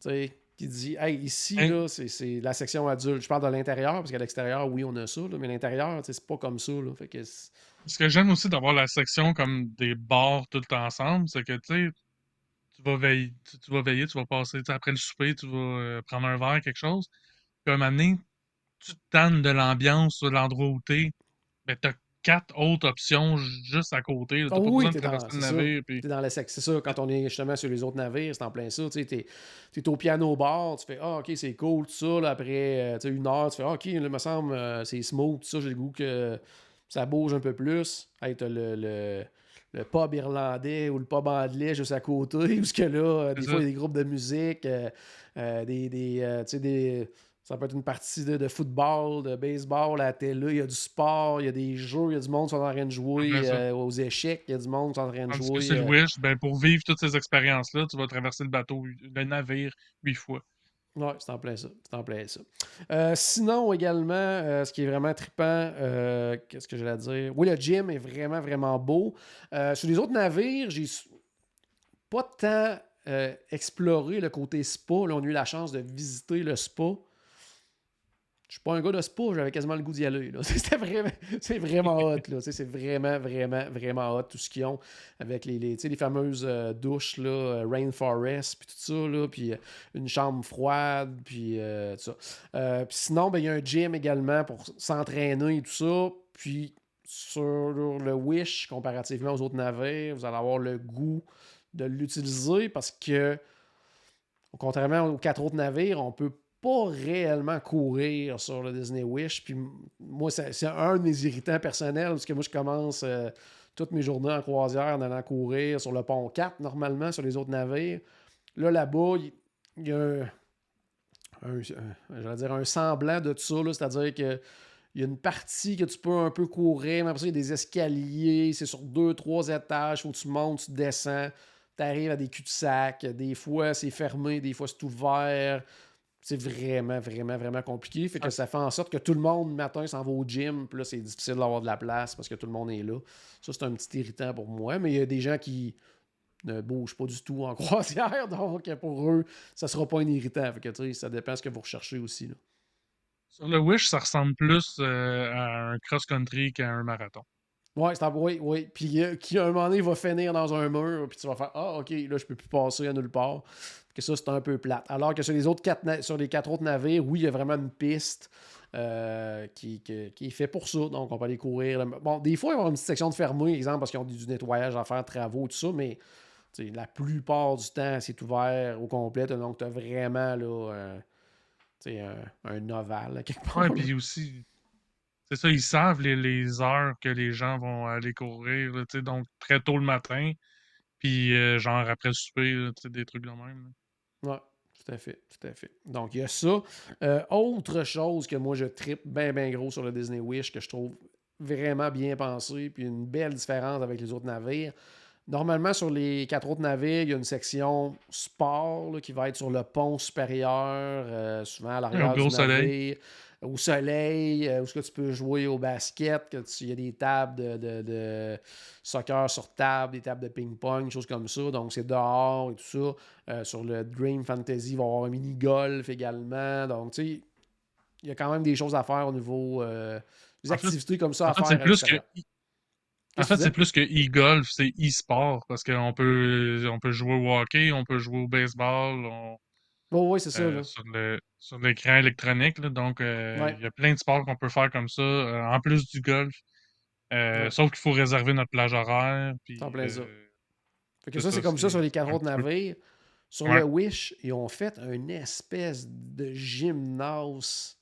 Speaker 1: tu sais, qui dit, hey, ici, hein? là, c'est la section adulte. Je parle de l'intérieur, parce qu'à l'extérieur, oui, on a ça, mais l'intérieur, c'est pas comme ça, là. Fait que
Speaker 2: Ce que j'aime aussi d'avoir la section comme des bars tout ensemble, c'est que, tu sais, tu vas veiller, tu, vas veiller, tu vas passer, après le souper, tu vas euh, prendre un verre, quelque chose. Puis à un moment donné, tu te tannes de l'ambiance, de l'endroit où t'es. Ben, t'as quatre autres options juste à côté.
Speaker 1: T'as oh, pas oui, besoin de traverser le navire. Puis... dans le C'est ça, quand on est justement sur les autres navires, c'est en plein ça. Tu es, es, au piano bar, tu fais Ah, ok, c'est cool, tout ça. Là, après euh, une heure, tu fais ah, ok, il me semble, euh, c'est smooth, tout ça. J'ai le goût que ça bouge un peu plus. Hey, t'as le, le le pub irlandais ou le pub anglais juste à côté, où ce que là, euh, des fois, il y a des groupes de musique, euh, des, des, des, ça peut être une partie de, football, de baseball à la télé, il y a du sport, il y a des jeux, il y a du monde qui sont en train de jouer aux échecs, il y a du monde qui sont en train de jouer.
Speaker 2: c'est le Wish, ben, pour vivre toutes ces expériences-là, tu vas traverser le bateau, le navire, huit fois.
Speaker 1: Oui, c'est en plein ça. C'est en plein ça. Euh, sinon, également, euh, ce qui est vraiment trippant, euh, qu'est-ce que j'allais dire? Oui, le gym est vraiment, vraiment beau. sur les autres navires, j'ai pas tant exploré le côté spa. Là, on a eu la chance de visiter le spa. Je suis pas un gars de spa, j'avais quasiment le goût d'y aller. C'était vraiment, c'est vraiment hot. Là. C'est vraiment, vraiment, vraiment hot tout ce qu'ils ont avec les, les, les fameuses euh, douches, là, euh, Rainforest, puis tout ça, là, puis euh, une chambre froide, puis tout ça. puis sinon, ben, il y a un gym également pour s'entraîner et tout ça. Puis sur le Wish, comparativement aux autres navires, vous allez avoir le goût de l'utiliser parce que, contrairement aux quatre autres navires, on peut pas réellement courir sur le Disney Wish. Puis moi, c'est un de mes irritants personnels, parce que moi, je commence euh, toutes mes journées en croisière en allant courir sur le pont 4, normalement, sur les autres navires. Là, là-bas, il y, a un, semblant de tout ça, c'est-à-dire que Il y a une partie que tu peux un peu courir, mais après ça, il y a des escaliers, c'est sur deux, trois étages, que tu montes, tu descends, tu arrives à des cul-de-sac, des fois c'est fermé, des fois c'est ouvert. C'est vraiment, vraiment, vraiment compliqué. Fait que ça fait en sorte que tout le monde, matin, s'en va au gym. Puis là, c'est difficile d'avoir de la place parce que tout le monde est là. Ça, c'est un petit irritant pour moi. Mais il y a des gens qui ne bougent pas du tout en croisière. Donc, pour eux, ça sera pas un irritant. Fait que, ça dépend de ce que vous recherchez aussi. Là.
Speaker 2: Sur le Wish, ça ressemble plus euh, à un cross-country qu'à un marathon.
Speaker 1: Ouais, c'est oui, oui. Puis euh, qui, à un moment donné, va finir dans un mur, puis tu vas faire Ah, ok, là, je peux plus passer à nulle part. Que ça, c'est un peu plate. Alors que sur les autres quatre, sur les quatre autres navires, oui, il y a vraiment une piste euh, qui, qui, est fait pour ça. Donc, on peut aller courir. Bon, des fois, il va y avoir une petite section de fermée, exemple, parce qu'ils ont du nettoyage à faire, travaux, tout ça, mais la plupart du temps, c'est ouvert au complet. Donc, tu as vraiment là, un, un ovale quelque part.
Speaker 2: Ouais, puis aussi, c'est ça, ils savent les, heures que les gens vont aller courir, donc très tôt le matin, puis euh, genre après le souper, des trucs de même.
Speaker 1: Tout à fait, tout à fait. Donc, il y a ça. Euh, autre chose que moi, je tripe bien, bien gros sur le Disney Wish, que je trouve vraiment bien pensé, puis une belle différence avec les autres navires, Normalement, sur les quatre autres navires, il y a une section sport qui va être sur le pont supérieur, euh, souvent à l'arrière du navire. Au soleil, euh, où ce que tu peux jouer au basket, que il y a des tables de, soccer sur table, des tables de ping-pong, des choses comme ça. Donc, c'est dehors et tout ça. Euh, sur le Dream Fantasy, il va y avoir un mini-golf également. Donc, tu sais, il y a quand même des choses à faire au niveau des activités comme ça à faire.
Speaker 2: C'est plus que en fait, c'est plus que e-golf, c'est e-sport, parce qu'on peut, on peut jouer au hockey, on peut jouer au baseball.
Speaker 1: Oui, c'est ça. Euh,
Speaker 2: sur, l'écran électronique. donc, euh, il y a plein de sports qu'on peut faire comme ça, euh, en plus du golf. Sauf qu'il faut réserver notre plage horaire.
Speaker 1: Plein ça. Fait que ça, c'est comme ça sur les quatre autres navires. Sur le Wish, ils ont fait une espèce de gymnase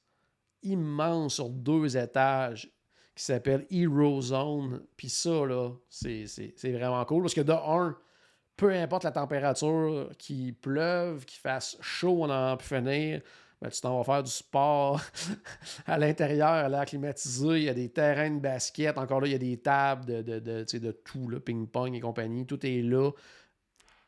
Speaker 1: immense sur deux étages qui s'appelle Hero Zone. Puis ça, là, c'est vraiment cool. Parce que de un, peu importe la température, qu'il pleuve, qu'il fasse chaud, on en peut finir, ben, tu t'en vas faire du sport à l'intérieur, à l'air climatisé. Il y a des terrains de basket. Encore là, il y a des tables de, de, de, de tout, ping-pong et compagnie. Tout est là.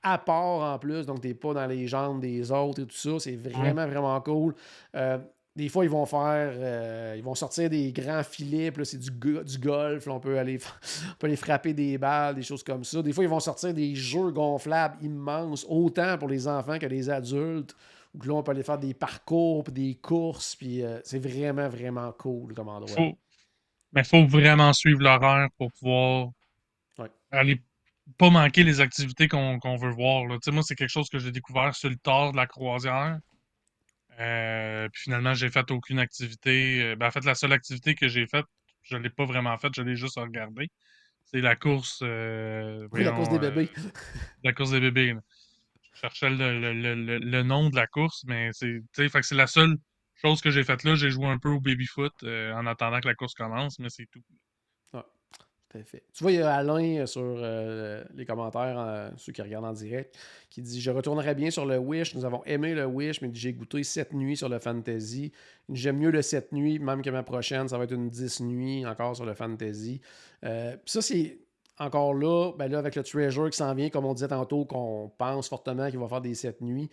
Speaker 1: À part en plus, donc tu n'es pas dans les jambes des autres et tout ça. C'est vraiment, vraiment cool. Euh, des fois, ils vont faire. Euh, ils vont sortir des grands filets, puis là, c'est du, du golf. on, peut aller, on peut aller frapper des balles, des choses comme ça. Des fois, ils vont sortir des jeux gonflables immenses, autant pour les enfants que les adultes. Où là, on peut aller faire des parcours, puis des courses, puis euh, c'est vraiment, vraiment cool comme endroit.
Speaker 2: Faut... Mais il faut vraiment suivre l'horaire pour pouvoir aller pas manquer les activités qu'on veut voir. Là. Moi, c'est quelque chose que j'ai découvert sur le tard de la croisière. Euh, puis finalement, j'ai fait aucune activité. Euh, ben, en fait, la seule activité que j'ai faite, je ne l'ai pas vraiment faite, je l'ai juste regardée. C'est la course. Euh,
Speaker 1: la course des bébés.
Speaker 2: la course des bébés. Je cherchais le, nom de la course, mais c'est c'est la seule chose que j'ai faite là. J'ai joué un peu au baby-foot en attendant que la course commence, mais c'est tout.
Speaker 1: Tu vois, il y a Alain euh, sur euh, les commentaires, euh, ceux qui regardent en direct, qui dit Je retournerai bien sur le Wish. Nous avons aimé le Wish, mais j'ai goûté 7 nuits sur le Fantasy. J'aime mieux le 7 nuits, même que ma prochaine, ça va être une 10 nuits encore sur le Fantasy. ça, c'est encore là, ben là, avec le Treasure qui s'en vient, comme on disait tantôt, qu'on pense fortement qu'il va faire des 7 nuits.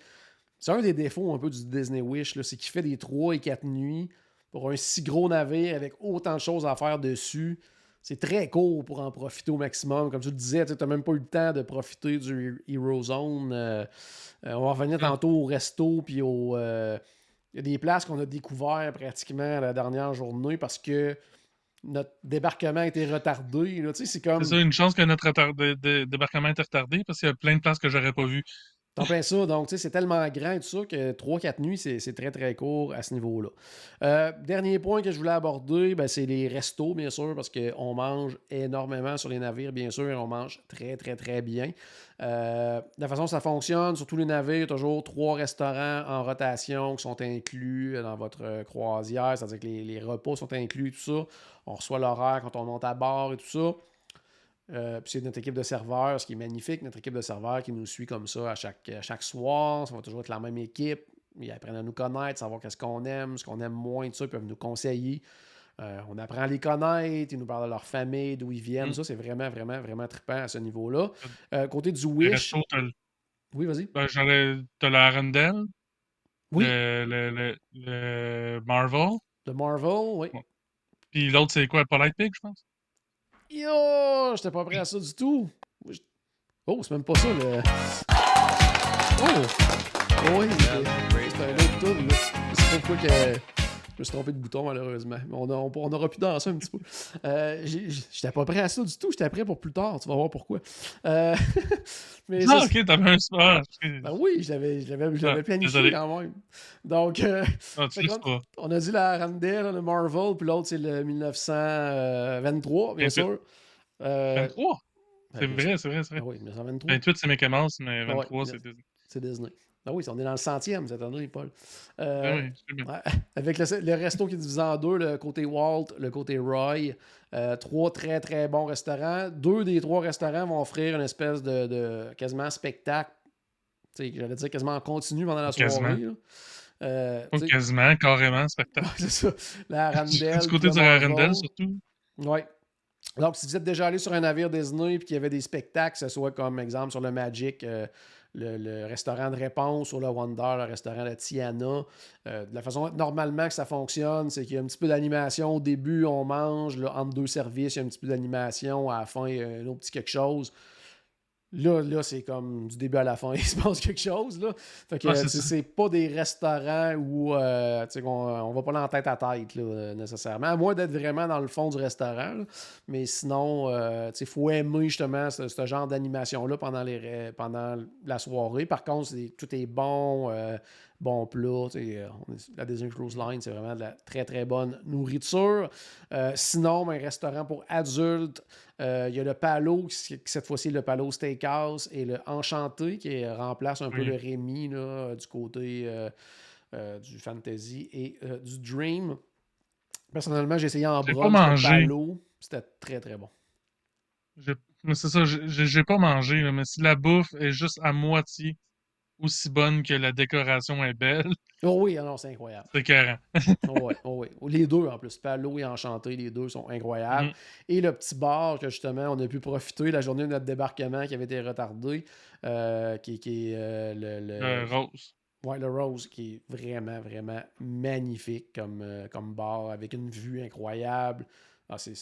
Speaker 1: C'est un des défauts un peu du Disney Wish, c'est qu'il fait des 3 et 4 nuits pour un si gros navire avec autant de choses à faire dessus c'est très court pour en profiter au maximum. Comme tu le disais, tu n'as même pas eu le temps de profiter du Hero Zone. Euh, euh, on va revenir tantôt au resto, puis au. Euh, il y a des places qu'on a découvert pratiquement la dernière journée parce que notre débarquement a été retardé. C'est comme...
Speaker 2: ça, une chance que notre débarquement été retardé parce qu'il y a plein de places que j'aurais pas vues.
Speaker 1: T'en plein ça. Donc, tu sais, c'est tellement grand tout ça que 3-4 nuits, c'est très, très court à ce niveau-là. Euh, dernier point que je voulais aborder, ben, c'est les restos, bien sûr, parce qu'on mange énormément sur les navires, bien sûr, et on mange très, très, très bien. Euh, la façon dont ça fonctionne, sur tous les navires, il y a toujours trois restaurants en rotation qui sont inclus dans votre croisière, c'est-à-dire que les, les, repas sont inclus, tout ça. On reçoit l'horaire quand on monte à bord et tout ça. Euh, puis c'est notre équipe de serveurs, ce qui est magnifique, notre équipe de serveurs qui nous suit comme ça à chaque, chaque soir. Ça va toujours être la même équipe. Ils apprennent à nous connaître, savoir qu'est-ce qu'on aime, ce qu'on aime moins, tout ça. Ils peuvent nous conseiller. Euh, on apprend à les connaître, ils nous parlent de leur famille, d'où ils viennent.
Speaker 2: Mm.
Speaker 1: Ça, c'est vraiment, vraiment, vraiment trippant à ce niveau-là. Euh, côté du Wish.
Speaker 2: restos, le-
Speaker 1: Oui, vas-y.
Speaker 2: ben, j'allais- t'as la Arendelle,
Speaker 1: Oui,
Speaker 2: le, le, le, le Marvel,
Speaker 1: de Marvel, oui.
Speaker 2: Puis l'autre, c'est quoi? Polite Pig, je pense?
Speaker 1: Yo, j'étais pas prêt à ça du tout. Oh, c'est même pas ça, le. Oh! Oui, c'est c'est un autre tune, là. Pas pourquoi que. Je me suis trompé de bouton, malheureusement. Mais on, a- on, on aura pu danser un petit peu. Euh, J'étais pas prêt à ça du tout. J'étais prêt pour plus tard. Tu vas voir pourquoi. Euh, Mais
Speaker 2: Ah,
Speaker 1: ça,
Speaker 2: ok, t'avais un sport.
Speaker 1: Ben oui, je l'avais
Speaker 2: Ah,
Speaker 1: planifié
Speaker 2: désolé.
Speaker 1: quand même. Donc, euh,
Speaker 2: Ah,
Speaker 1: on a dit la Randall, le Marvel, puis l'autre, c'est le 1923, bien
Speaker 2: 28.
Speaker 1: sûr. Euh,
Speaker 2: 23?
Speaker 1: ben,
Speaker 2: C'est vrai, c'est vrai, c'est
Speaker 1: Ah
Speaker 2: vrai.
Speaker 1: oui, 1923,
Speaker 2: 28, c'est Mouse, mais
Speaker 1: Ah ouais,
Speaker 2: 23,
Speaker 1: bien.
Speaker 2: c'est Disney.
Speaker 1: c'est Disney. Ah oui, on est dans le centième cette année, Paul. Euh,
Speaker 2: Ah oui,
Speaker 1: ouais, avec le, le resto qui est divisé en deux, le côté Walt, le côté Roy. Euh, trois très très bons restaurants. Deux des trois restaurants vont offrir une espèce de, de quasiment spectacle. J'allais dire quasiment en continu pendant la soirée.
Speaker 2: Quasiment.
Speaker 1: là. Euh,
Speaker 2: Pas quasiment, carrément, spectacle.
Speaker 1: c'est ça. La Arendelle.
Speaker 2: du côté
Speaker 1: Marvel.
Speaker 2: Arendelle, surtout.
Speaker 1: Oui. Donc, si vous êtes déjà allé sur un navire Disney et qu'il y avait des spectacles, que ce soit comme exemple sur le Magic, euh, le, restaurant de réponse, sur le Wonder, le restaurant de Tiana, euh, de la façon normalement que ça fonctionne, c'est qu'il y a un petit peu d'animation. Au début, on mange, entre deux services, il y a un petit peu d'animation. À la fin, il y a un autre petit quelque chose. Là, là c'est comme du début à la fin, il se passe quelque chose. Là. Fait que
Speaker 2: c'est
Speaker 1: euh, pas des restaurants où euh, qu'on- on va pas là en tête à tête là, euh, nécessairement, à moins d'être vraiment dans le fond du restaurant. là. Mais sinon, il faut aimer justement ce, ce genre d'animation-là pendant, les, ré- pendant la soirée. Par contre, tout est bon, euh, bon plat. euh, la Disney Cruise Line, c'est vraiment de la très très bonne nourriture. Euh, sinon, ben, un restaurant pour adultes, euh, il y a le Palo, qui, cette fois-ci le Palo Steakhouse, et le Enchanté, qui remplace un peu le Rémi là, du côté euh, du Fantasy et du Dream. Personnellement, j'ai essayé en
Speaker 2: pas
Speaker 1: le. Palo. C'était très très bon.
Speaker 2: C'est ça, j'ai- pas mangé, là, mais si la bouffe est juste à moitié aussi bonne que la décoration est belle,
Speaker 1: Oh oui, ah non, c'est incroyable.
Speaker 2: c'est écœurant.
Speaker 1: Oh ouais, oh ouais. Les deux en plus, Palo et Enchanté, les deux sont incroyables.
Speaker 2: Mhm.
Speaker 1: Et le petit bar que justement on a pu profiter la journée de notre débarquement qui avait été retardé, euh, qui, qui est euh, le, le-
Speaker 2: Euh, Rose.
Speaker 1: ouais, le Rose, qui est vraiment, vraiment magnifique comme, euh, comme bar avec une vue incroyable. Ah, c'est,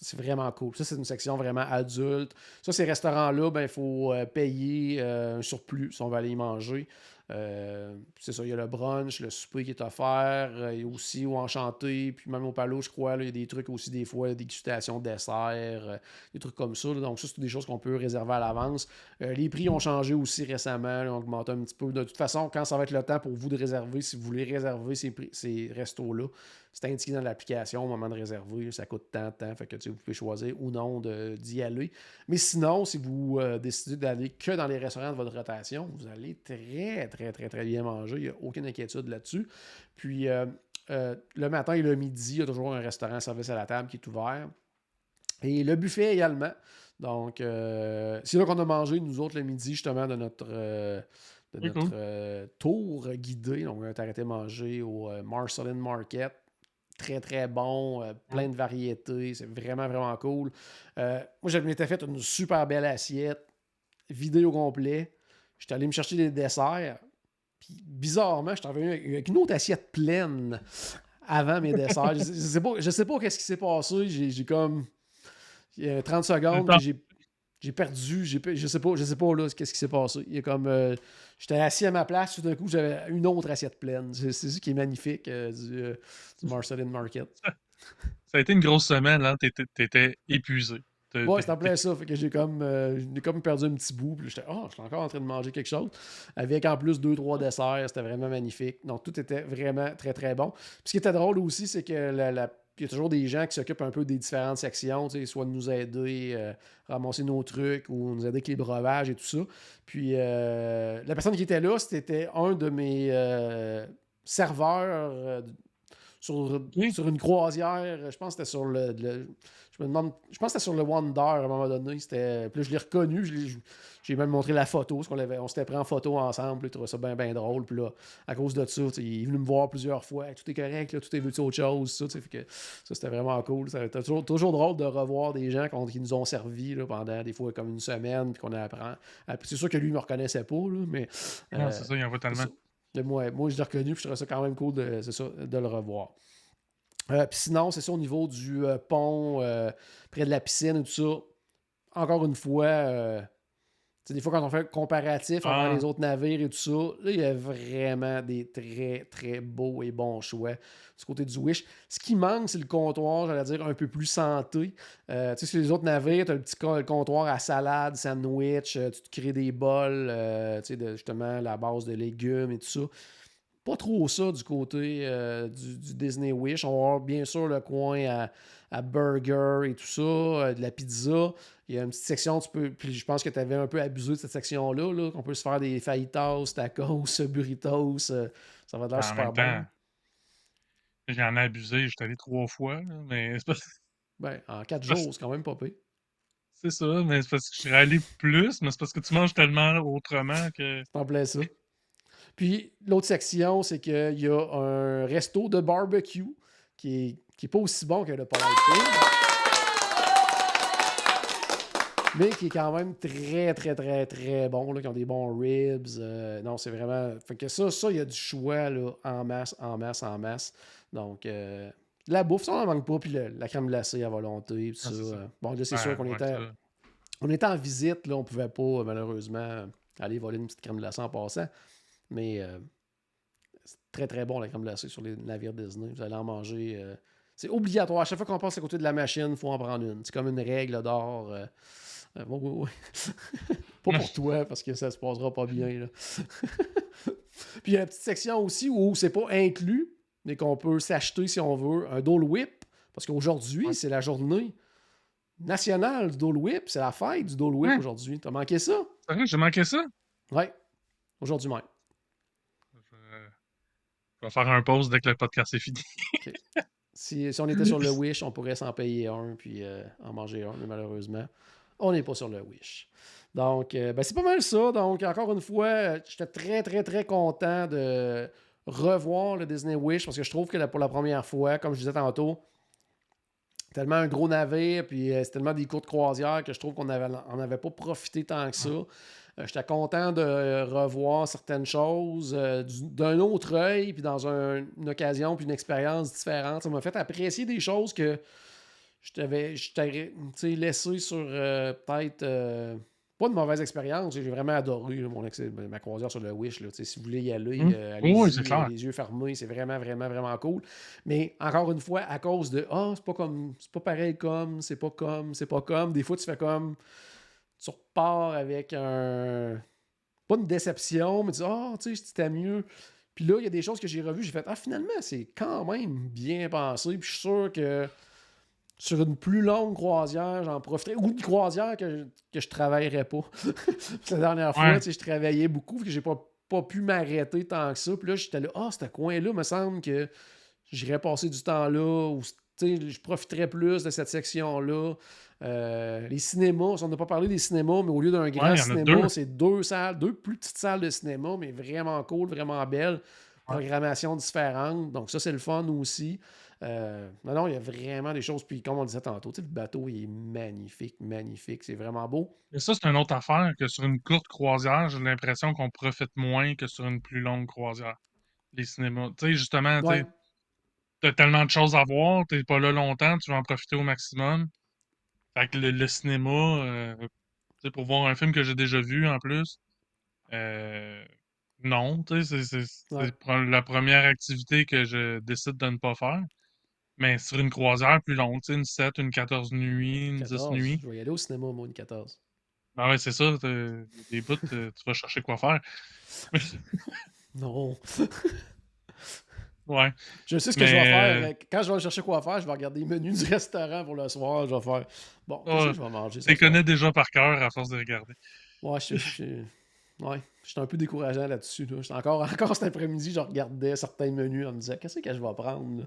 Speaker 1: c'est, vraiment cool. Ça, c'est une section vraiment adulte. Ça, ces restaurants-là, ben, il faut euh, payer euh, un surplus si on va aller y manger. Euh, c'est ça, il y a le brunch, le souper qui est offert, a aussi au Enchanté, puis même au Palo, je crois, il y a des trucs aussi des fois, dégustation dessert, des trucs comme ça. donc ça, c'est des choses qu'on peut réserver à l'avance. Les prix ont changé aussi récemment, là, ont augmenté un petit peu. De toute façon, quand ça va être le temps pour vous de réserver, si vous voulez réserver ces, ces restos-là, c'est indiqué dans l'application au moment de réserver, ça coûte tant, tant, fait que tu sais, vous pouvez choisir ou non de- d'y aller. Mais sinon, si vous euh, décidez d'aller que dans les restaurants de votre rotation, vous allez très, très, très, très bien manger. Il n'y a aucune inquiétude là-dessus. Puis, euh, euh, le matin et le midi, il y a toujours un restaurant service à la table qui est ouvert. Et le buffet également. Donc, euh, c'est là qu'on a mangé, nous autres, le midi, justement, de notre, euh, de
Speaker 2: C'est
Speaker 1: notre euh, tour guidé. Donc, on a arrêté manger au euh, Marcelin Market. Très, très bon, euh, plein de variétés. C'est vraiment, vraiment cool. Euh, moi, je m'étais fait une super belle assiette, vidée au complet. J'étais allé me chercher des desserts. Puis, bizarrement, je suis revenu avec- une autre assiette pleine avant mes desserts. je, sais- je sais pas, je sais pas qu'est-ce qui s'est passé. J'ai comme. il y a 30 secondes, j'ai. J'ai perdu, j'ai je sais pas, je sais pas là qu'est-ce qui s'est passé. Il y a comme euh, j'étais assis à ma place, tout d'un coup j'avais une autre assiette pleine. C'est ça qui est magnifique euh, du, euh, du Marcelin Market.
Speaker 2: Ça a été une grosse semaine, là. T'étais épuisé.
Speaker 1: Ouais, c'est en plein ça. Fait que j'ai comme, euh, j'ai comme perdu un petit bout. Puis j'étais, oh, je suis encore en train de manger quelque chose. Avec en plus deux, trois desserts. C'était vraiment magnifique. Donc tout était vraiment très, très bon. Puis ce qui était drôle aussi, c'est que la, la- il y a toujours des gens qui s'occupent un peu des différentes sections, soit de nous aider, euh, ramasser nos trucs ou nous aider avec les breuvages et tout ça. Puis euh, la personne qui était là, c'était un de mes euh, serveurs euh, sur, sur une croisière. Je pense que c'était sur le, Je me demande. Je pense que c'était sur le Wonder à un moment donné. C'était, puis là, je l'ai reconnu. j'ai même montré la photo. Parce qu'on on s'était pris en photo ensemble. il trouvait ça bien, bien drôle. Puis là, à cause de ça, il est venu me voir plusieurs fois. Tout est correct, là, tout est vu autre chose. Ça, fait que, ça c'était vraiment cool. C'était toujours, toujours drôle de revoir des gens qui nous ont servi là, pendant des fois comme une semaine. Puis qu'on apprend. C'est sûr que lui, il me reconnaissait pas. Là, mais.
Speaker 2: Non, c'est ça, il en voit tellement
Speaker 1: moi, moi, je l'ai reconnu, puis je trouvais ça quand même cool de, de le revoir. Euh, puis sinon, c'est ça au niveau du euh, pont, euh, près de la piscine et tout ça. Encore une fois, des fois, quand on fait un comparatif avec les autres navires et tout ça, là, il y a vraiment des très, très beaux et bons choix du côté du Wish. Ce qui manque, c'est le comptoir, j'allais dire, un peu plus santé. Euh, tu sais, sur les autres navires, tu as le petit comptoir à salade, sandwich, euh, tu te crées des bols, euh, tu sais, de, justement, la base de légumes et tout ça. Pas trop ça du côté du, du, Disney Wish. On va avoir bien sûr le coin à à burger et tout ça, de la pizza. Il y a une petite section, tu peux. Puis je pense que tu avais un peu abusé de cette section-là, là, qu'on peut se faire des fajitas, tacos, burritos. Euh, ça va être l'air super bon.
Speaker 2: J'en ai abusé, j'étais allé trois fois, mais c'est pas.
Speaker 1: Ben, en quatre jours, c'est quand même pas pire.
Speaker 2: C'est ça, mais c'est parce que je suis allé plus, mais c'est parce que tu manges tellement autrement que.
Speaker 1: C'est en plein ça. Puis l'autre section, c'est qu'il y a un resto de barbecue qui est qui n'est pas aussi bon que le Polite mais qui est quand même très, très, très, très bon, là, qui ont des bons ribs. Euh, non, c'est vraiment. Fait que ça, ça, il y a du choix là, en masse, en masse, en masse. Donc, euh, la bouffe, ça, on n'en manque pas. Puis la crème glacée à volonté. Ah, ça. Euh, bon, là, c'est sûr qu'on était, on était en visite. Là, on pouvait pas, malheureusement, aller voler une petite crème glacée en passant. Mais c'est très, très bon, la crème glacée sur les navires Disney. Vous allez en manger c'est obligatoire. À chaque fois qu'on passe à côté de la machine, il faut en prendre une. C'est comme une règle d'or. Euh, pas pour toi, parce que ça se passera pas bien. Là. Puis il y a une petite section aussi où c'est pas inclus, mais qu'on peut s'acheter si on veut un Dole Whip. Parce qu'aujourd'hui, c'est la journée nationale du Dole Whip. C'est la fête du Dole Whip aujourd'hui. T'as manqué ça?
Speaker 2: J'ai manqué ça?
Speaker 1: Oui. Aujourd'hui même.
Speaker 2: Je vais faire un pause dès que le podcast est fini.
Speaker 1: Si, on était sur le Wish, on pourrait s'en payer un puis euh, en manger un, mais malheureusement, on n'est pas sur le Wish. Donc, euh, ben, c'est pas mal ça. Donc, encore une fois, j'étais très, très, très content de revoir le Disney Wish parce que je trouve que pour la première fois, comme je disais tantôt, tellement un gros navire, puis euh, c'est tellement des courtes croisières que je trouve qu'on n'avait pas profité tant que ça. Euh, j'étais content de revoir certaines choses euh, d'un autre œil, puis dans une occasion, puis une expérience différente. Ça m'a fait apprécier des choses que je t'avais laissé sur euh, peut-être pas de mauvaise expérience. J'ai vraiment adoré mon ma croisière sur le Wish. si vous voulez y aller, mm. allez les, yeux fermés. C'est vraiment, vraiment, vraiment cool. Mais encore une fois, à cause de Ah, c'est pas comme c'est pas pareil comme, c'est pas comme, c'est pas comme. Des fois, tu fais comme tu repars avec un. Pas une déception, mais tu dis, ah, tu sais, c'était mieux. Puis là, il y a des choses que j'ai revues, j'ai fait, ah, finalement, c'est quand même bien pensé. Puis je suis sûr que sur une plus longue croisière, j'en profiterai. Ou une croisière que, que je travaillerais pas. la dernière fois, tu sais, je travaillais beaucoup, que j'ai pas, pas pu m'arrêter tant que ça. Puis là, j'étais là, ah, ce coin-là, me semble que j'irais passer du temps là, ou je profiterais plus de cette section-là. Euh, les cinémas, on n'a pas parlé des cinémas, mais au lieu d'un grand cinéma, c'est deux salles, deux plus petites salles de cinéma, mais vraiment cool, vraiment belles. Programmation différente. Donc, ça, c'est le fun aussi. Euh, non, non, il y a vraiment des choses. Puis, comme on disait tantôt, le bateau il est magnifique, magnifique. C'est vraiment beau.
Speaker 2: Et ça, c'est une autre affaire que sur une courte croisière, j'ai l'impression qu'on profite moins que sur une plus longue croisière. Les cinémas. Tu sais, justement, tu as tellement de choses à voir, tu pas là longtemps, tu vas en profiter au maximum. Fait que le, cinéma, euh, pour voir un film que j'ai déjà vu en plus, euh, non, c'est la première activité que je décide de ne pas faire. Mais sur une croisière plus longue, une 7, une 14 nuits, une 10 nuits.
Speaker 1: Je vais y aller au cinéma, moi, une 14.
Speaker 2: Ben ouais, c'est ça. Des bouts, tu vas chercher quoi faire.
Speaker 1: non.
Speaker 2: Ouais.
Speaker 1: Je sais ce que je vais faire. Euh, quand je vais chercher quoi faire, je vais regarder les menus du restaurant pour le soir. Je vais faire. Bon, je vais manger.
Speaker 2: Tu les connais déjà par cœur à force de regarder.
Speaker 1: Ouais, je, je, Ouais, j'étais un peu décourageant là-dessus. Là. Encore, encore cet après-midi, je regardais certains menus en me disant qu'est-ce que je vais prendre?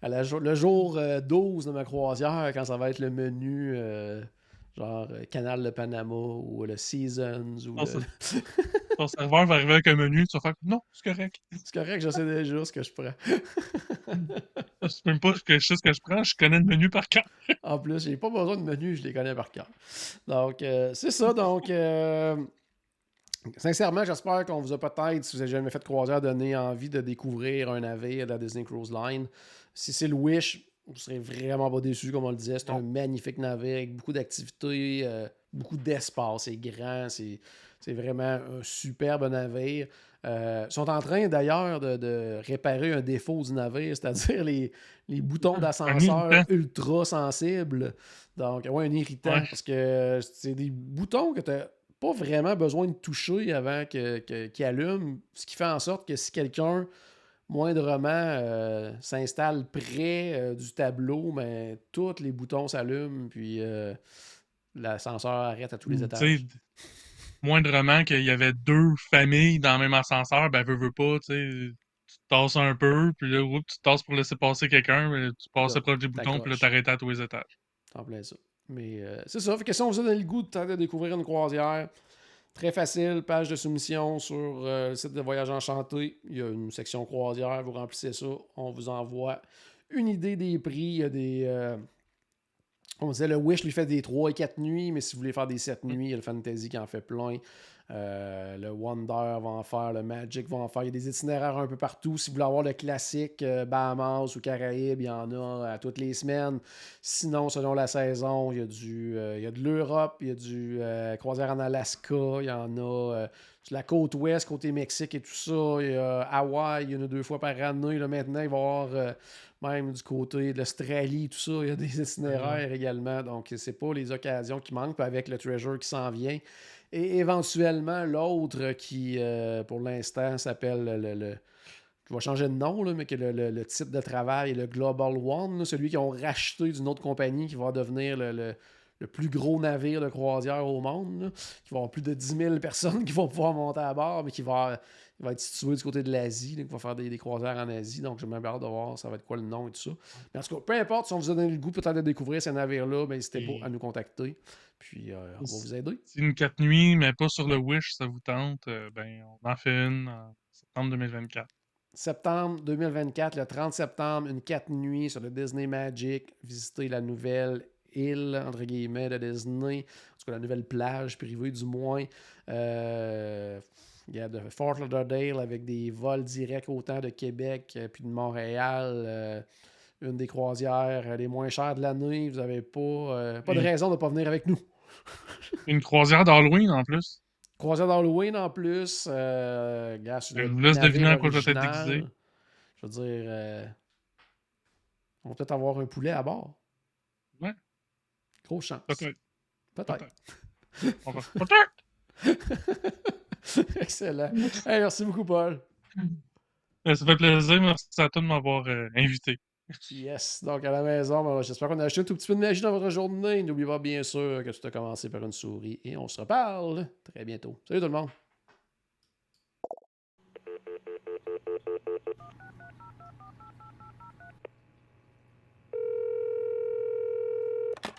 Speaker 1: À la le jour euh, 12 de ma croisière, quand ça va être le menu euh, genre euh, Canal de Panama ou le Seasons ou le-
Speaker 2: Ton serveur va arriver avec un menu, tu vas faire non, c'est correct.
Speaker 1: C'est correct, je sais déjà ce que je prends.
Speaker 2: C'est même pas que je sais ce que je prends, je connais le menu par cœur.
Speaker 1: En plus, j'ai pas besoin de menu, je les connais par cœur. Donc, euh, c'est ça. Donc, euh, sincèrement, j'espère qu'on vous a peut-être, si vous n'avez jamais fait de croisière, donné envie de découvrir un navire de la Disney Cruise Line. Si c'est le Wish, vous serez vraiment pas déçus, comme on le disait. C'est un magnifique navire avec beaucoup d'activités, euh, beaucoup d'espace. C'est grand, c'est c'est vraiment un superbe navire. Euh, ils sont en train d'ailleurs de, de réparer un défaut du navire, c'est-à-dire les, les boutons d'ascenseur ultra sensibles. Donc, ouais, un irritant
Speaker 2: Ouais.
Speaker 1: parce que c'est des boutons que tu n'as pas vraiment besoin de toucher avant que- que- allument, ce qui fait en sorte que si quelqu'un moindrement euh, s'installe près euh, du tableau, mais tous les boutons s'allument, puis euh, l'ascenseur arrête à tous les
Speaker 2: Tu
Speaker 1: étages.
Speaker 2: sais, moindrement qu'il y avait deux familles dans le même ascenseur, ben veux, veux pas, tu sais, tu te tasses un peu, puis là, oups, tu tasses pour laisser passer quelqu'un, mais tu passais
Speaker 1: Là,
Speaker 2: proche des boutons, puis là, t'arrêtais à tous les étages.
Speaker 1: En plein ça. Mais euh, c'est ça. Fait que si on vous a donné le goût de tenter de découvrir une croisière, très facile, page de soumission sur euh, le site de Voyage Enchanté. Il y a une section croisière, vous remplissez ça, on vous envoie une idée des prix. Il y a des. euh, on disait le Wish lui fait des 3 et 4 nuits, mais si vous voulez faire des 7 nuits, il y a le Fantasy qui en fait plein. Euh, le Wonder va en faire, le Magic va en faire. Il y a des itinéraires un peu partout. Si vous voulez avoir le classique euh, Bahamas ou Caraïbes, il y en a à toutes les semaines. Sinon, selon la saison, il y a, du, euh, il y a de l'Europe, il y a du croisière en Alaska, il y en a sur la côte ouest, côté Mexique et tout ça. Il y a Hawaï, il y en a deux fois par année. Là, maintenant, il va y avoir même du côté de l'Australie, tout ça. Il y a des itinéraires également. Donc, c'est pas les occasions qui manquent. Avec le Treasure qui s'en vient. Et éventuellement, l'autre qui, euh, pour l'instant, s'appelle le, le- je changer de nom, mais que le, le- titre de travail est le Global One, celui qu'ils ont racheté d'une autre compagnie qui va devenir le, le- plus gros navire de croisière au monde, là, qui va avoir plus de 10 000 personnes qui vont pouvoir monter à bord, mais qui va, il va être situé du côté de l'Asie, qui va faire des, des croisières en Asie. Donc, j'ai même hâte de voir ça va être quoi le nom et tout ça. Mais en tout cas, peu importe si on vous a donné le goût peut-être de découvrir ces navires-là, ben, n'hésitez pas à nous contacter. Puis, euh, on va vous aider.
Speaker 2: Si une 4 nuits, mais pas sur le Wish, ça vous tente, euh, ben, on en fait une en septembre 2024.
Speaker 1: Septembre 2024, le 30 septembre, une 4 nuits sur le Disney Magic. Visiter la nouvelle île, entre guillemets, de Disney. En tout cas, la nouvelle plage privée, du moins. Euh, il y a de Fort Lauderdale avec des vols directs autant de Québec euh, puis de Montréal. euh, une des croisières les moins chères de l'année. Vous n'avez pas, euh, pas de raison de ne pas venir avec nous.
Speaker 2: Une croisière d'Halloween en plus.
Speaker 1: Croisière d'Halloween en plus. Euh, gars,
Speaker 2: Je laisse deviner à quoi je vais être
Speaker 1: original,
Speaker 2: déguisé.
Speaker 1: Je veux dire, euh, on va peut-être avoir un poulet à bord. Grosse chance.
Speaker 2: Peut-être.
Speaker 1: Peut-être.
Speaker 2: Peut-être.
Speaker 1: Excellent. Hey, merci beaucoup, Paul.
Speaker 2: Euh, Ça fait plaisir. Merci à toi de m'avoir euh, invité.
Speaker 1: Yes. Donc, à la maison, ben, j'espère qu'on a acheté un tout petit peu de magie dans votre journée. N'oubliez pas, bien sûr, que tout a commencé par une souris. Et on se reparle très bientôt. Salut tout le monde.